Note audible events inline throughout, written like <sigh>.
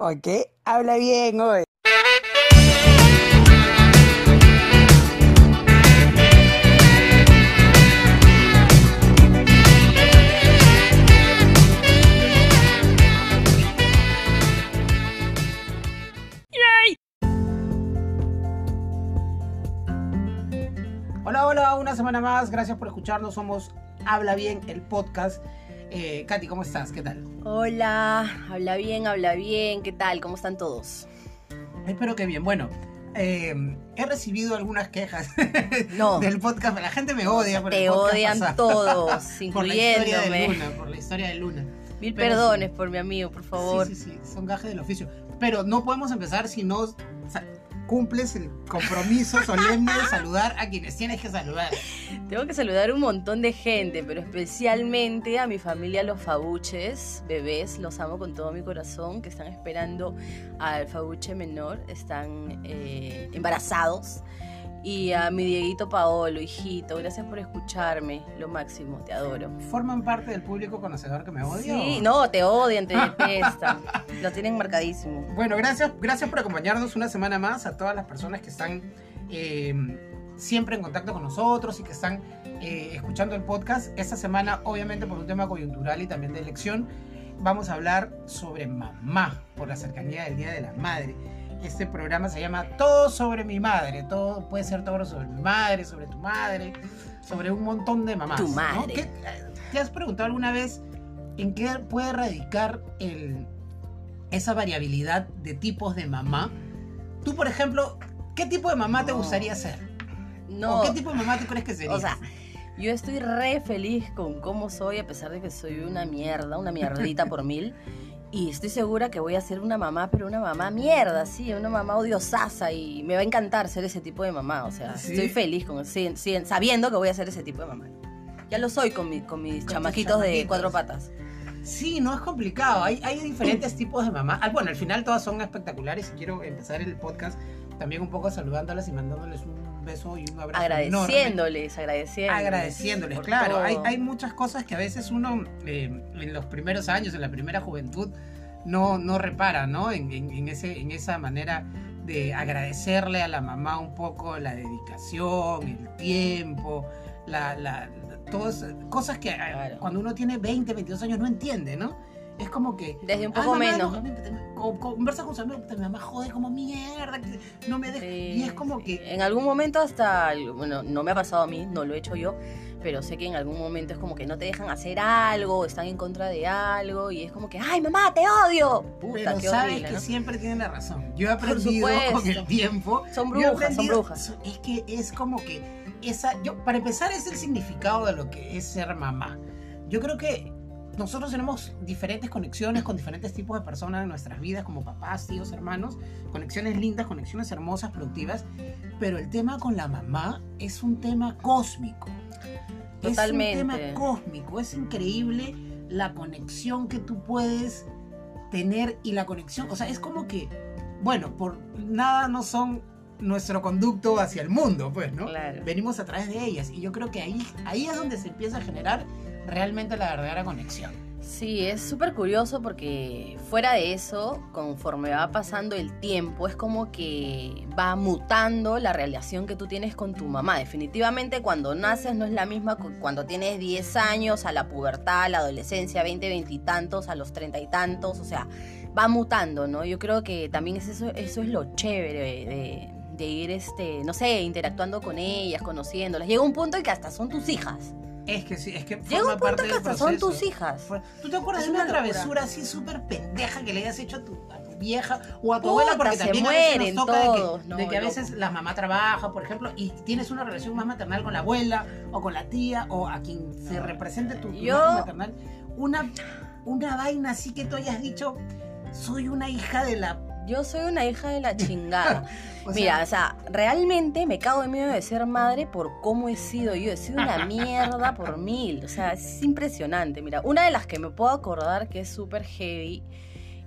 Ok, habla bien hoy. Hola, hola, una semana más. Gracias por escucharnos. Somos Habla Bien, el podcast. Eh, Katy, ¿cómo estás? ¿Qué tal? Hola, habla bien, habla bien, ¿qué tal? ¿Cómo están todos? Espero que bien. Bueno, eh, he recibido algunas quejas <laughs> No. del podcast. La gente me odia por el Te podcast odian pasado. todos, <laughs> por la incluyéndome. Luna, por la historia de Luna. Mil Pero perdones sí. por mi amigo, por favor. Sí, sí, sí, son gajes del oficio. Pero no podemos empezar si no cumples el compromiso <laughs> solemne de saludar a quienes tienes que saludar. Tengo que saludar un montón de gente, pero especialmente a mi familia, los fabuches, bebés, los amo con todo mi corazón, que están esperando al fabuche menor, están eh, embarazados. Y a mi Dieguito Paolo, hijito, gracias por escucharme, lo máximo, te adoro. ¿Forman parte del público conocedor que me odia? Sí, o- no, te odian, te detestan, <laughs> lo tienen marcadísimo. Bueno, gracias, gracias por acompañarnos una semana más a todas las personas que están eh, siempre en contacto con nosotros y que están eh, escuchando el podcast. Esta semana, obviamente, por un tema coyuntural y también de elección, vamos a hablar sobre mamá, por la cercanía del Día de la Madre. Este programa se llama Todo sobre mi madre. Todo puede ser todo sobre mi madre, sobre tu madre, sobre un montón de mamás. Tu ¿no? madre. ¿Qué- ¿Te has preguntado alguna vez en qué puede radicar el, esa variabilidad de tipos de mamá? Tú, por ejemplo, ¿qué tipo de mamá te gustaría ser? No, ¿O qué tipo de mamá tú crees que serías? o sea, yo estoy re feliz con cómo soy, a pesar de que soy una mierda, una mierdita por mil. <laughs> Y estoy segura que voy a ser una mamá, pero una mamá mierda, sí, una mamá odiosaza y me va a encantar ser ese tipo de mamá. O sea, ¿Sí? estoy feliz con sí, sí, sabiendo que voy a ser ese tipo de mamá. Ya lo soy con, mi- con mis chamaquitos de cuatro patas. Sí, no es complicado. Hay, hay diferentes tipos de mamá. Ah, bueno, al final todas son espectaculares y quiero empezar el podcast también un poco saludándolas y mandándoles un beso y un abrazo enorme. Agradeciéndoles, agradeciéndoles. agradeciéndoles, por claro. Hay, hay muchas cosas que a veces uno eh, en los primeros años, en la primera juventud, no, no repara, ¿no? En, en- en ese, en esa manera de agradecerle a la mamá un poco la dedicación, el tiempo, la, la, todas cosas que eh, Claro. cuando uno tiene 20, 22 años no entiende, ¿no? Es como que Desde un "Ay, poco mamá, menos. no, co- co- conversa con su amigo, mi mamá jode como mierda, que no me deja. y es como que En algún momento hasta, bueno, no me ha pasado a mí, no lo he hecho yo, pero sé que en algún momento es como que no te dejan hacer algo, están en contra de algo y es como que, ¡ay, mamá, te odio! Puta, Pero qué sabes horrible, que ¿no? siempre tienen la razón. Yo he aprendido con el tiempo. Son brujas, son brujas. Es que es como que esa. Yo, para empezar, es el significado de lo que es ser mamá. Yo creo que nosotros tenemos diferentes conexiones con diferentes tipos de personas en nuestras vidas, como papás, tíos, hermanos. Conexiones lindas, conexiones hermosas, productivas. Pero el tema con la mamá es un tema cósmico. Totalmente. Es un tema cósmico. Es increíble la conexión que tú puedes tener y la conexión. O sea, es como que, bueno, por nada no son nuestro conducto hacia el mundo, pues, ¿no? Claro. Venimos a través de ellas. Y yo creo que ahí, ahí es donde se empieza a generar realmente la verdadera conexión. Sí, es súper curioso porque fuera de eso, conforme va pasando el tiempo, es como que va mutando la relación que tú tienes con tu mamá. Definitivamente cuando naces no es la misma cu- cuando tienes 10 años, a la pubertad, a la adolescencia, 20, 20 y tantos, a los 30 y tantos, o sea, va mutando, ¿no? Yo creo que también es eso, eso es lo chévere de, de ir, este, no sé, interactuando con ellas, conociéndolas. Llega un punto en que hasta son tus hijas. Es que sí, es que Llega forma un punto parte que del hasta son proceso. tus hijas. ¿Tú te acuerdas Es de una, una locura. travesura así súper pendeja que le hayas hecho a tu, a tu vieja o a tu Puta, abuela? Porque se también a veces mueren nos toca de todos, que, no, de que a loco. veces la mamá trabaja, por ejemplo, y tienes una relación más maternal con la abuela o con la tía o a quien se represente tu, tu Yo- maternal. Una, una vaina así que tú hayas dicho, soy una hija de la... Yo soy una hija de la <laughs> chingada. o sea, Mira, o sea, realmente me cago en miedo de ser madre por cómo he sido yo. He sido una <laughs> mierda por mil. O sea, es impresionante. Mira, una de las que me puedo acordar que es súper heavy,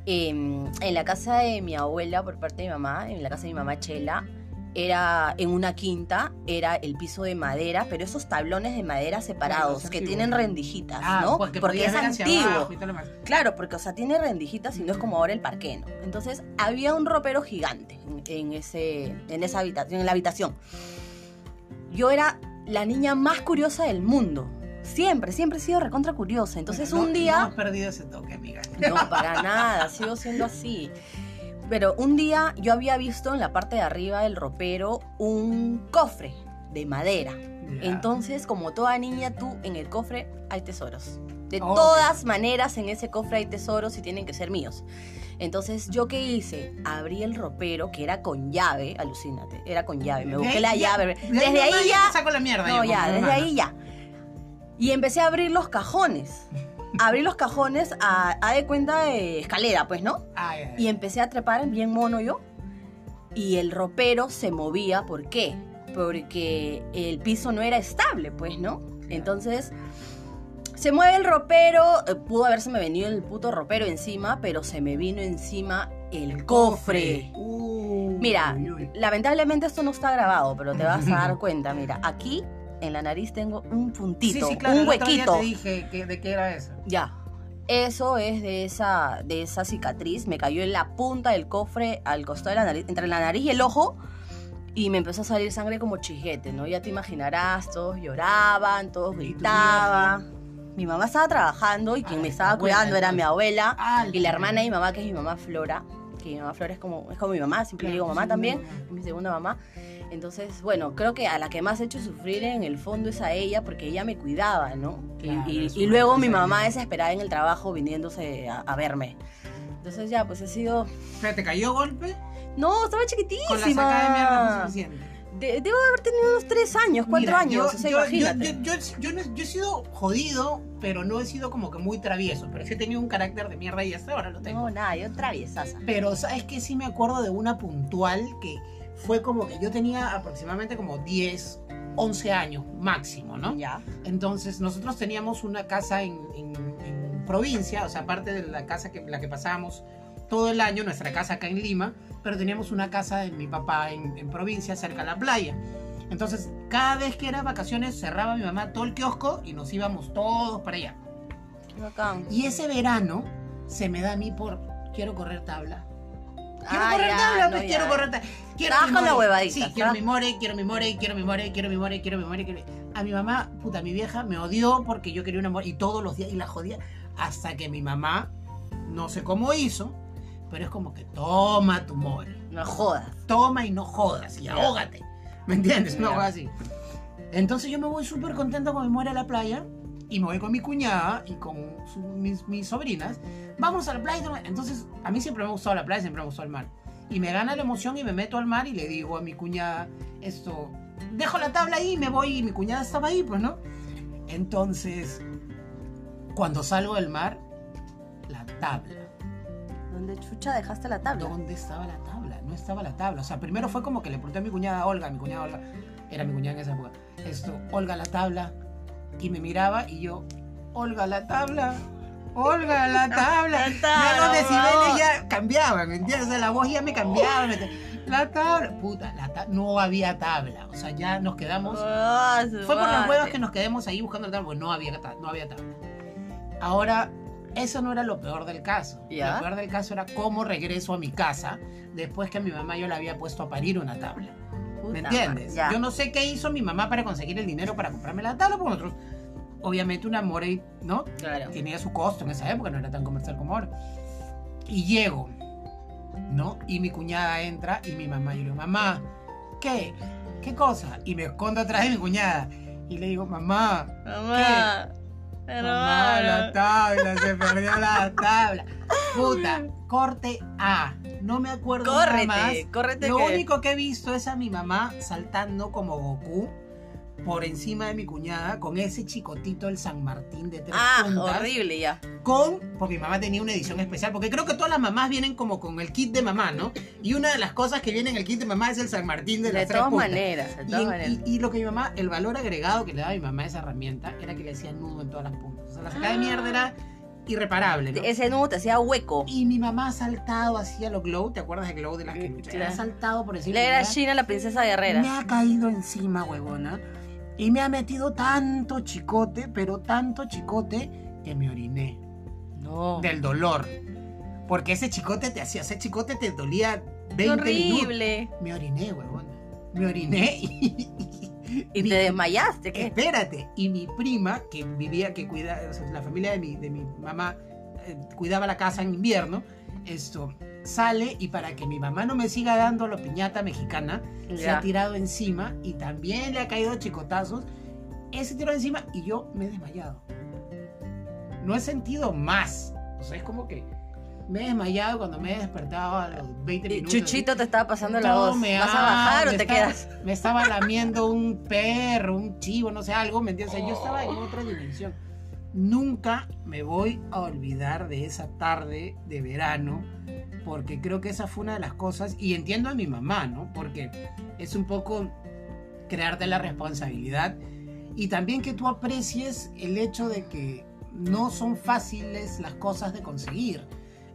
eh, en la casa de mi abuela por parte de mi mamá, en la casa de mi mamá Chela, era en una quinta, era el piso de madera, pero esos tablones de madera separados que tienen rendijitas, Ah, ¿no? porque, es antiguo. Claro, porque, o sea, tiene rendijitas y no es como ahora el parque, ¿no? Entonces, había un ropero gigante en, en ese, en esa habitación, en la habitación. Yo era la niña más curiosa del mundo. Siempre, siempre he sido recontra curiosa. Entonces, Bueno, no- un No día... has perdido ese toque, amiga. No, para <laughs> nada, sigo siendo así. Pero un día yo había visto en la parte de arriba del ropero un cofre de madera. Entonces, como toda niña, tú en el cofre hay tesoros. De todas maneras, en ese cofre hay tesoros y tienen que ser míos. Entonces, ¿yo qué hice? Abrí el ropero, que era con llave, alucínate, era con llave. Me busqué la ya- llave. de Desde ahí ya te saco la mierda. no, yo, ya, como desde hermana. ahí ya. Y empecé a abrir los cajones. Abrí los cajones a, a de cuenta de escalera, pues, ¿no? Ay, ay, Y empecé a trepar bien mono yo. Y el ropero se movía. ¿Por qué? Porque el piso no era estable, pues, ¿no? Entonces, se mueve el ropero. eh, Pudo haberse me venido el puto ropero encima, pero se me vino encima el, cofre. Uh, Mira, uy, uy. lamentablemente esto no está grabado, pero te vas a dar <laughs> cuenta. Mira, aquí en la nariz tengo un puntito, sí, sí, claro, un huequito. te dije que, de qué era eso. Ya. Eso es de esa, de esa cicatriz. Me cayó en la punta del cofre al costado de la nariz, entre la nariz y el ojo. Y me empezó a salir sangre como chiguete, ¿no? Ya te imaginarás, todos lloraban, todos ¿Y tu gritaban. Mi mamá estaba trabajando y quien Ah, me estaba abuela, cuidando era mi abuela. Ah, Y la hermana de mi mamá, que es mi mamá Flora, que mi mamá Flora es como, es como mi mamá, siempre le digo mamá también, es mi segunda mamá. Entonces, bueno, creo que a la que más he hecho sufrir en el fondo es a ella, porque ella me cuidaba, ¿no? Y- Claro, y, luego mi mamá desesperada en el trabajo viniéndose a, a verme. Entonces ya, pues he sido... ¿te cayó golpe? No, estaba Con chiquitísima. la sacada de mierda fue suficiente. De- debo haber tenido unos tres años, cuatro Mira, años, yo- o sea, yo, imagínate. Yo, yo, yo- yo no- yo he sido jodido, pero no he sido como que muy travieso. Pero sí he tenido un carácter de mierda y hasta ahora lo tengo. No, nada, yo traviesaza. Pero sabes que sí me acuerdo de una puntual que fue como que yo tenía aproximadamente como 10, 11 años máximo, ¿no? Ya. Entonces nosotros teníamos una casa en, en- en provincia, o sea, aparte de la casa que la que pasábamos todo el año, nuestra casa acá en Lima, pero teníamos una casa de mi papá en, en provincia, cerca a la playa. Entonces, cada vez que era vacaciones, cerraba mi mamá todo el kiosco y nos íbamos todos para allá. Bacán. Y ese verano se me da a mí por quiero correr tabla. Quiero Ah, correr ya, tabla, no, pues ya. quiero correr tabla. Quiero Estabas mi la huevadita, Sí, quiero mi more, quiero mi more, quiero mi more, quiero mi more, quiero mi more, quiero... A mi mamá, puta, mi vieja me odió porque yo quería una more y todos los días y la jodía hasta que mi mamá, no sé cómo hizo, pero es como que toma tu more, No jodas. toma y no jodas y ahógate. ¿Me entiendes? Cosa así. Entonces yo me voy súper contento con mi more a la playa y me voy con mi cuñada y con su- mis, mis sobrinas. Vamos a la playa. Entonces a mí siempre me ha gustado la playa, siempre me ha gustado el mar. Y me gana la emoción y me meto al mar y le digo a mi cuñada esto, dejo la tabla ahí y me voy y mi cuñada estaba ahí, pues, ¿no? Entonces, cuando salgo del mar, la tabla. ¿Dónde chucha dejaste la tabla? ¿Dónde estaba la tabla? No estaba la tabla. O sea, primero fue como que le pregunté a mi cuñada Olga, mi cuñada Olga, era mi cuñada en esa época, esto, Olga la tabla, y me miraba y yo, Olga la tabla, Olga la tabla. <laughs> La Ya tabla, los por decibeles ya cambiaban, ¿me entiendes? O sea, la voz ya me cambiaba. me- La tabla, puta, la no había tabla. O sea, ya nos quedamos. Su Fue por las huevas que nos quedemos ahí buscando la tabla, porque no había, no había tabla. Ahora, eso no era lo peor del caso. ¿Ya? Lo peor del caso era cómo regreso a mi casa después que a mi mamá yo le había puesto a parir una tabla. Puta ¿Me entiendes? Yo no sé qué hizo mi mamá para conseguir el dinero para comprarme la tabla, porque nosotros, obviamente, una Morey, ¿no? Claro. Tenía su costo en esa época, no era tan comercial como ahora. Y llego, ¿no? Y mi cuñada entra y mi mamá, yo le digo, mamá, ¿qué? ¿Qué cosa? Y me escondo atrás de mi cuñada. Y le digo, mamá, Mamá. mamá, la tabla, se perdió la tabla. Puta, corte A. No me acuerdo nada más. Córrete, córrete Lo que... único que he visto es a mi mamá saltando como Goku por encima de mi cuñada con ese chicotito el San Martín de tres Ah, puntas. horrible ya. Con, porque mi mamá tenía una edición especial, porque creo que todas las mamás vienen como con el kit de mamá, ¿no? Y una de las cosas que viene en el kit de mamá es el San Martín de, De las tres puntas. maneras, de Y, todas en- maneras. y- y lo que mi mamá, el valor agregado que le daba mi mamá a esa herramienta era que le hacía nudo en todas las puntas. O sea, la sacada de mierda era irreparable. ¿no? Ese nudo te hacía hueco. Y mi mamá ha saltado así a lo Glow, ¿te acuerdas de Glow de las que Mm, ha claro. saltado por encima? Le era de China la princesa guerrera. Me ha caído encima, huevona. Y me ha metido tanto chicote, pero tanto chicote que me oriné. No. Del dolor. Porque ese chicote te hacía, ese chicote te dolía 20 Qué minutos. horrible. Me oriné, huevona. Me oriné y... Y mi- te desmayaste, ¿qué? Espérate. Y mi prima, que vivía, que cuidaba, o sea, la familia de mi, de mi mamá eh, cuidaba la casa en invierno, esto sale y para que mi mamá no me siga dando la piñata mexicana, se ha tirado encima y también le ha caído chicotazos. Ese tiró encima y yo me he desmayado. No he sentido más. O sea, es como que me he desmayado cuando me he despertado a los 20 Y minutos. Chuchito te estaba pasando la voz. me ¿Vas a bajar o te estaba- quedas? <laughs> Me estaba lamiendo un perro, un chivo, no sé, algo, ¿me entiendes? O sea, yo estaba en otra dimensión. Nunca me voy a olvidar de esa tarde de verano, porque creo que esa fue una de las cosas, y entiendo a mi mamá, ¿no? Porque es un poco crearte la responsabilidad y también que tú aprecies el hecho de que no son fáciles las cosas de conseguir.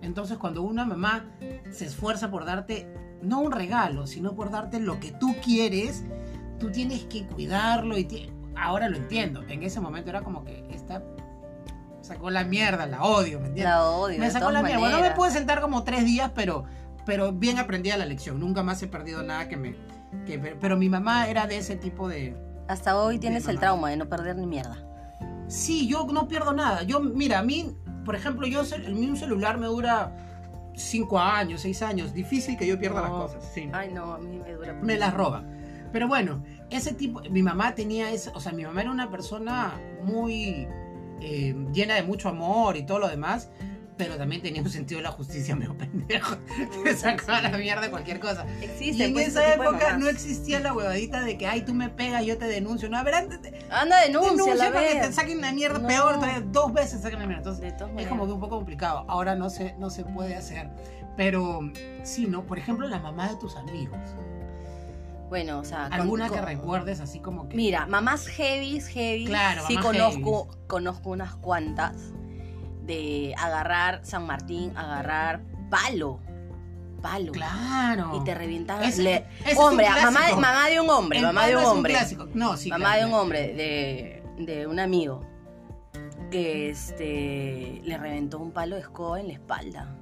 Entonces cuando una mamá se esfuerza por darte, no un regalo, sino por darte lo que tú quieres, tú tienes que cuidarlo y ahora lo entiendo. En ese momento era como que esta sacó la mierda, la odio, ¿me entiendes? La odio. me de sacó todas la mierda. Bueno, no me pude sentar como tres días, pero, pero bien aprendida la lección. Nunca más he perdido nada que me... que- pero mi mamá era de ese tipo de... Hasta hoy tienes De el trauma de no perder ni mierda. Sí, yo no pierdo nada. Yo, mira, a mí, por ejemplo, yo el mismo celular me dura cinco años, seis años. Difícil que yo pierda las cosas. Sí. Ay, no, a mí me dura. Me las roban. Pero bueno, ese tipo, mi mamá tenía ese, o sea, mi mamá era una persona muy eh, llena de mucho amor y todo lo demás, pero también tenía un sentido de la justicia <laughs> medio pendejo. Te sacaba la mierda de cualquier cosa. Existe, y en pues, esa época no existía la huevadita de que, ay, tú me pegas, yo te denuncio. No, a ver, antes te, Anda, denuncia, denuncia para que te saquen la mierda No. peor, todavía dos veces saquen la mierda. Entonces, es como que un poco complicado. Ahora no se, no se puede hacer. Pero sí, ¿no? Por ejemplo, la mamá de tus amigos. Bueno, o sea. con- Alguna que con- recuerdes así como que... Mira, mamás heavy, heavy. Claro, sí mamás conozco, conozco unas cuantas de agarrar San Martín, agarrar palo. Palo. Claro. Y te le- ese es un hombre, mamá, de- mamá de un hombre, El mamá de un hombre. clásico. No, sí, mamá claro, de un hombre, de, de un amigo, que este le reventó un palo de escoba en la espalda.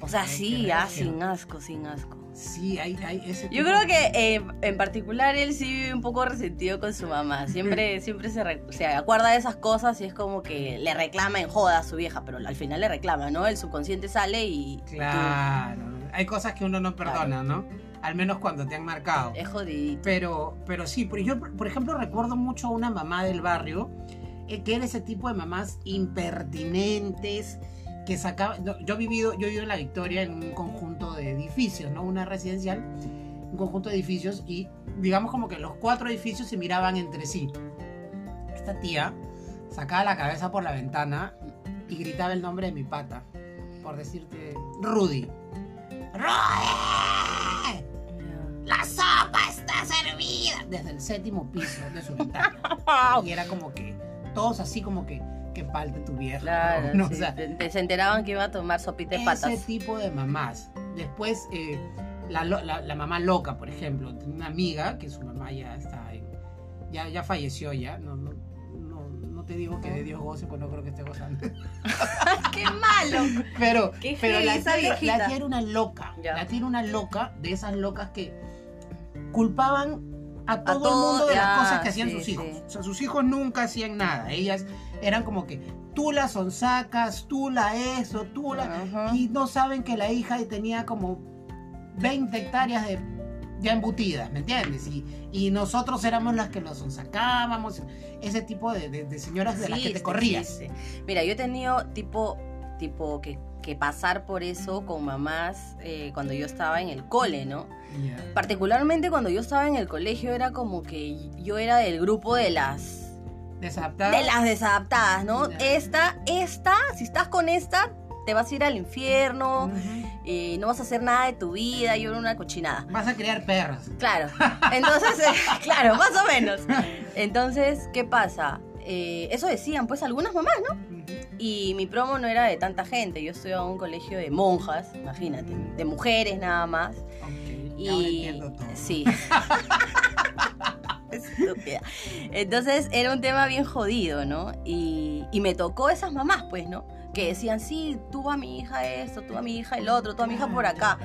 O sea, sí, ah, sin asco, sin asco. Sí, hay, hay ese Yo tipo creo de- que eh, en particular él sí vive un poco resentido con su mamá. Siempre, <laughs> siempre se, re- se acuerda de esas cosas y es como que le reclama en joda a su vieja, pero al final le reclama, ¿no? El subconsciente sale y Claro. Hay cosas que uno no perdona, ¿no? Al menos cuando te han marcado. es jodidito. Pero, pero sí, por- yo por ejemplo recuerdo mucho a una mamá del barrio eh, que era ese tipo de mamás impertinentes que sacaba. no, yo he vivido, yo he vivido en la Victoria en un conjunto de edificios, ¿no? Una residencial, un conjunto de edificios y digamos como que los cuatro edificios se miraban entre sí. Esta tía sacaba la cabeza por la ventana y gritaba el nombre de mi pata, por decirte Rudy. ¡Rudy! ¡La sopa está servida! Desde el séptimo piso de su ventana. <laughs> y era como que, todos así como que, que falte tu vieja. Claro, <laughs> ¿no? O sí, sea, te- se enteraban que iba a tomar sopita de ese patas. tipo de mamás. Después, eh, la, la- la mamá loca, por ejemplo. Una amiga que su mamá ya está en- ya, ya falleció ya. No, no, no, no te digo que de Dios goce, pues no creo que esté gozando. <laughs> ¡Qué malo! Pero, Qué pero la, esa tía, la tía era una loca. Ya. La tía era una loca de esas locas que culpaban a todo, todo, el mundo de ya, las cosas que hacían sí, sus hijos. sí. O sea, sus hijos nunca hacían nada. Ellas eran como que tú la sonsacas, tú la eso, tú la... Y no saben que la hija tenía como 20 hectáreas de ya embutidas, ¿me entiendes? Y, y nosotros éramos las que los sacábamos, ese tipo de, de- de señoras de las que te corrías. Mira, yo he tenido tipo, tipo que, que pasar por eso con mamás eh, cuando yo estaba en el cole, ¿no? Particularmente cuando yo estaba en el colegio era como que yo era del grupo de las Desadaptada. de las desadaptadas, ¿no? Esta, esta, si estás con esta, te vas a ir al infierno, eh, no vas a hacer nada de tu vida, yo era una cochinada. Vas a criar perras. Claro. <laughs> Entonces, eh, <laughs> claro, más o menos. Entonces, ¿qué pasa? Eh, eso decían, pues, algunas mamás, ¿no? Y mi promo no era de tanta gente, yo estudiaba en un colegio de monjas, imagínate, de mujeres nada más. Y ahora entiendo todo. sí. <laughs> Entonces era un tema bien jodido, ¿no? Y, y me tocó esas mamás, pues, ¿no? Que decían, sí, tú a mi hija esto, tú a mi hija el otro, tú a mi hija por acá.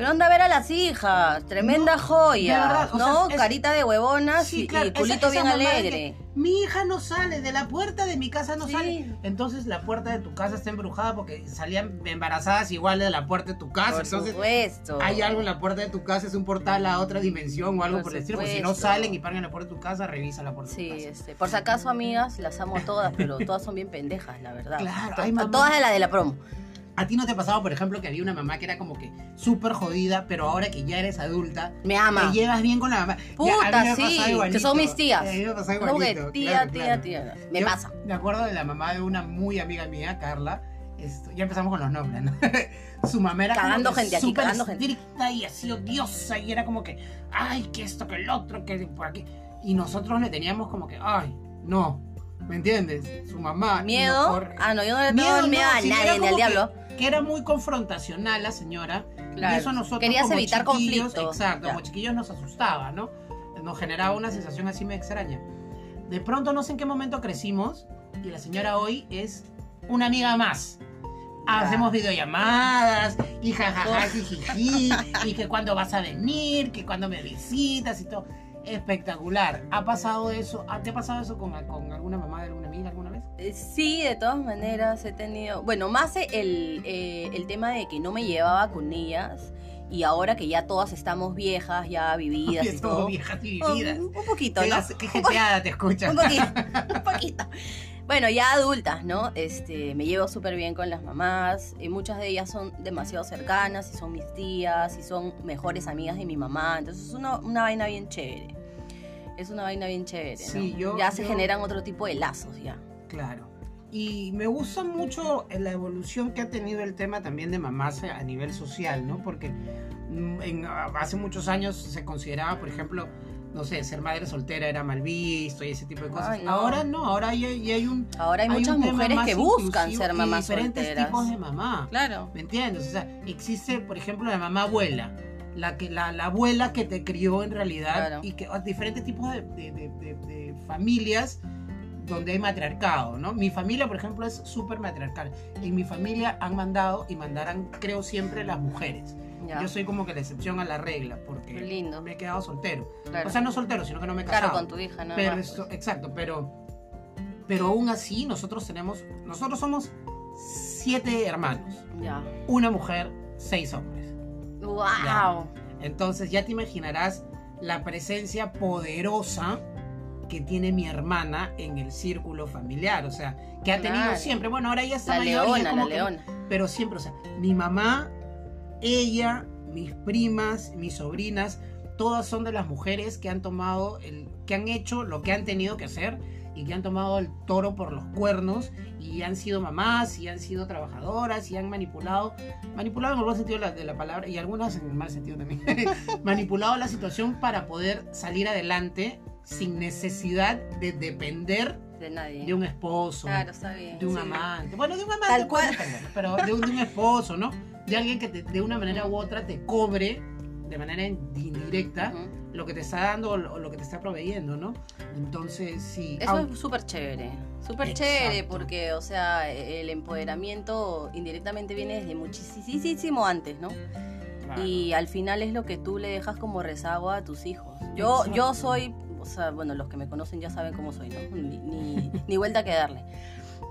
Pero anda a ver a las hijas, tremenda No, joya, de verdad, ¿no? sea, es- Carita de huevonas Sí, y, claro, y culito esa bien que, alegre. Mi hija no sale, de la puerta de mi casa no Sí. sale. Entonces la puerta de tu casa está embrujada porque salían embarazadas igual de la puerta de tu casa. Por Entonces supuesto. hay algo en la puerta de tu casa, es un portal a otra dimensión o algo por, Por el estilo. Porque si no salen y paran en la puerta de tu casa, revisa la puerta Sí, de tu casa. este, por si acaso, amigas, las amo a todas, pero todas son bien pendejas, la verdad. Claro, To- Todas de la de la promo. ¿A ti no te ha pasado, por ejemplo, que había una mamá que era como que súper jodida, pero ahora que ya eres adulta, Me ama. te llevas bien con la mamá? Ya, a mí me Puta, ha sí, que igualito. son mis tías. A mí me ha pasado Como que igualito, tía, claro, tía, claro. tía. Me Yo pasa. Me acuerdo de la mamá de una muy amiga mía, Carla. Esto, ya empezamos con los nombres, ¿no? <laughs> Su mamá era Cagando gente aquí, súper cagando gente. y así odiosa y era como que, ay, que esto, que el otro, que por aquí. Y nosotros le teníamos como que, ay, no, ¿me entiendes? Su mamá. Miedo. Ah, no, yo no le tengo Miedo, miedo no, a nadie, ni al como que- diablo. Que era muy confrontacional la señora. Claro. Y eso nosotros Querías como evitar chiquillos, conflicto. Exacto, Ya. como chiquillos nos asustaba, ¿no? Nos generaba una sensación así me extraña. De pronto no sé en qué momento crecimos y la señora hoy es una amiga más. Hacemos videollamadas y jajaja, jijiji, y que cuando vas a venir, que cuando me visitas y todo. Espectacular. ¿Ha pasado eso? ¿Ha- ¿Te ha pasado eso con, con alguna mamá de alguna amiga alguna vez? Eh, Sí, de todas maneras he tenido. Bueno, más el, eh, el tema de que no me llevaba con ellas. Y ahora que ya todas estamos viejas, ya vividas y todo. viejas y Un, vividas. un poquito, Qué, ¿no? qué te escuchas. Un poquito, un poquito. Bueno, ya adultas, ¿no? Este, me llevo súper bien con las mamás. y muchas de ellas son demasiado cercanas y son mis tías y son mejores amigas de mi mamá. Entonces es una, una vaina bien chévere. Es una vaina bien chévere, ¿no? Sí, yo- ya se yo- generan otro tipo de lazos ya. Claro. Y me gusta mucho la evolución que ha tenido el tema también de mamás a nivel social, ¿no? Porque mm, en- hace muchos años se consideraba, por ejemplo, no sé, ser madre soltera era mal visto y ese tipo de cosas. Ay, no. Ahora no, ahora ya hay un... Ahora hay, hay muchas mujeres que buscan ser mamás diferentes solteras. tipos de mamá. Claro. ¿Me entiendes? O sea, existe, por ejemplo, la mamá abuela, la, que, la, la abuela que te crió en realidad Claro. y que diferentes tipos de, de- de- de- de familias donde hay matriarcado, ¿no? Mi familia, por ejemplo, es súper matriarcal. En mi familia han mandado y mandarán, creo, siempre las mujeres. Ya. Yo soy como que la excepción a la regla, porque lindo. me he quedado soltero. Claro. O sea, no soltero, sino que no me he casado. claro, con tu hija, ¿no? Pero esto, exacto, pero, pero aún así nosotros tenemos, nosotros somos siete hermanos Ya. una mujer, seis hombres. ¡Wow! Entonces ya te imaginarás la presencia poderosa que tiene mi hermana en el círculo familiar, o sea, que ha tenido Claro. siempre, bueno, ahora ella está La mayor y es leona, como la que- leona. pero siempre, o sea, mi mamá, ella, mis primas, mis sobrinas, todas son de las mujeres que han tomado, el, que han hecho lo que han tenido que hacer y que han tomado el toro por los cuernos y han sido mamás y han sido trabajadoras y han manipulado, manipulado en el buen sentido de la, de la palabra y algunas en el mal sentido también, <laughs> manipulado la situación para poder salir adelante sin necesidad de depender De nadie. de un esposo, Claro, está bien. de un sí. amante. Bueno, de un amante. Tal cual. depender, Pero de un, de un esposo, ¿no? De alguien que te- de una manera u otra te cobre de manera indirecta lo que te está dando o lo, que te está proveyendo, ¿no? Entonces, sí. Eso es súper chévere. Súper chévere porque, o sea, el empoderamiento indirectamente viene desde muchísimo antes, ¿no? claro. Y al final es lo que tú le dejas como rezago a tus hijos. Yo, Exacto. yo soy, o sea, bueno, los que me conocen ya saben cómo soy, ¿no? Ni, ni, ni vuelta que darle.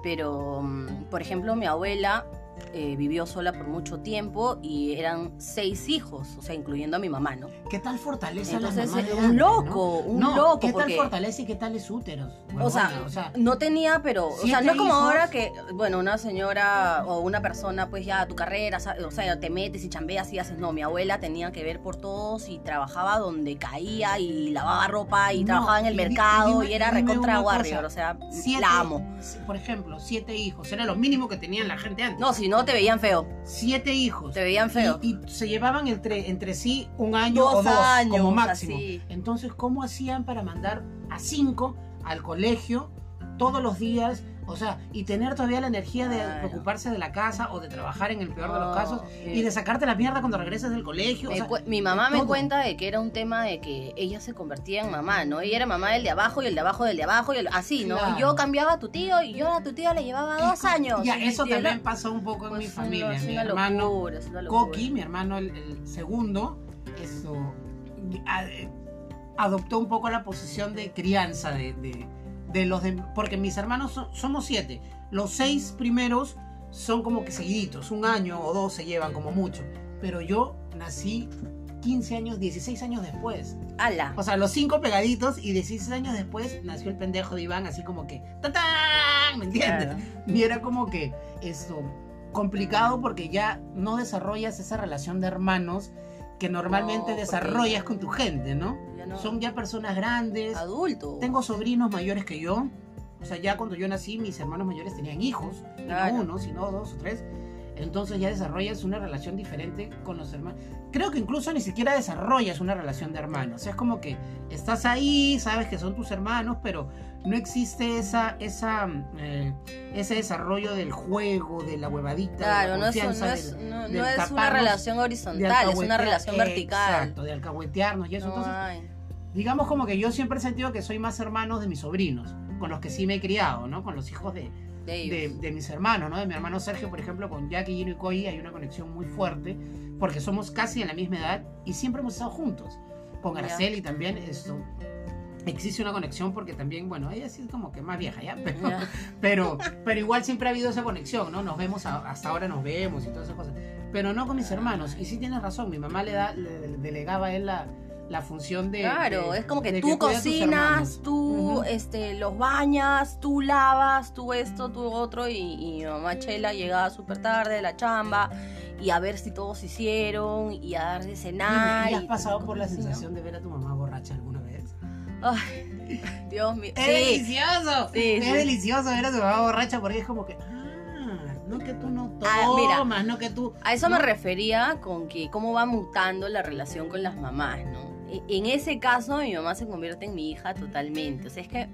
Pero, mm, por ejemplo, mi abuela eh, vivió sola por mucho tiempo y eran seis hijos, o sea, incluyendo a mi mamá, ¿no? ¿Qué tal fortalece a la Entonces, mamá de un loco, no? un No, loco, ¿Qué porque- tal fortalece y qué tal es úteros? O sea, huevona? o sea, no tenía, pero, o sea, no es como hijos. ahora que, bueno, una señora o una persona, pues ya tu carrera, o sea, te metes y chambeas y haces. No, mi abuela tenía que ver por todos y trabajaba donde caía y lavaba ropa y No, trabajaba en el y mercado y, dime- era recontra cosa, warrior, o sea, siete- la amo. Por ejemplo, siete hijos. Era lo mínimo que tenían la gente antes. No, si no te veían feo, Siete hijos. te veían feo. Y, y se llevaban entre, entre sí un año Dos o dos años, como máximo. así. Entonces, ¿cómo hacían para mandar a cinco al colegio todos los días? O sea, y tener todavía la energía de ocuparse de la casa o de trabajar en el peor de los No, casos y de sacarte la mierda cuando regresas del colegio. o sea, mi mamá me cuenta de que era un tema de que ella se convertía en mamá, ¿no? Ella era mamá del de abajo y el de abajo del de abajo y el- así, ¿no? Claro. Y yo cambiaba a tu tío y yo a tu tío le llevaba dos años. Ya, eso era- también pasó un poco en pues, mi una- familia. es Mi una hermano locura, es una locura. Coqui, mi hermano el, el segundo, eso, a- eh, adoptó un poco la posición de crianza de, de- de los de, porque mis hermanos son- somos siete. Los seis primeros son como que seguiditos, un año o dos se llevan como mucho. Pero yo nací 15 años, 16 años después. Ala. O sea, los cinco pegaditos y 16 años después nació el pendejo de Iván, así como que ¡tatán! ¿Me entiendes? Claro. Y era como que esto complicado porque ya no desarrollas esa relación de hermanos que normalmente No, desarrollas con tu gente, ¿no? Ya no- Son ya personas grandes. Adulto. Tengo sobrinos mayores que yo. O sea, ya cuando yo nací, mis hermanos mayores tenían hijos. Claro. No uno, sino dos o tres. Entonces ya desarrollas una relación diferente con los hermanos. Creo que incluso ni siquiera desarrollas una relación de hermanos. O sea, es como que estás ahí, sabes que son tus hermanos, pero no existe esa, esa, eh, ese desarrollo del juego, de la huevadita, Claro, de no la es, no es, del- no, del no es una relación horizontal, es una relación vertical. Exacto, de alcahuetearnos y eso. No Entonces, hay. digamos como que yo siempre he sentido que soy más hermano de mis sobrinos, con los que sí me he criado, ¿no? Con los hijos de, de de, mis hermanos, ¿no? De mi hermano Sergio, por ejemplo, con Jackie, Gino y Coy hay una conexión muy fuerte, porque somos casi en la misma edad y siempre hemos estado juntos. Con. Araceli también esto, existe una conexión porque también, bueno, ella sí es como que más vieja, ¿ya? <laughs> Pero, Ya. pero, pero igual siempre ha habido esa conexión, ¿no? Nos vemos, a- hasta ahora nos vemos y todas esas cosas. Pero no con mis hermanos. Y sí tienes razón, mi mamá le, da, le, le delegaba a él la, la función de... Claro, de- es como que tú tus cocinas, tú Ujú. este, los bañas, tú lavas, tú esto, tú otro, y, y mi mamá Chela llegaba súper tarde de la chamba y a ver si todos hicieron y a dar de cenar. ¿y has y pasado por la sensación de ver a tu mamá borracha alguna? Ay, Dios mío. ¡Es Sí, delicioso! Sí, es sí. delicioso ver a tu mamá borracha porque es como que, ah, no que tú no Ah, mira. tomas, no que tú... a eso me refería con que cómo va mutando la relación con las mamás, ¿no? En ese caso, mi mamá se convierte en mi hija totalmente. O sea, es que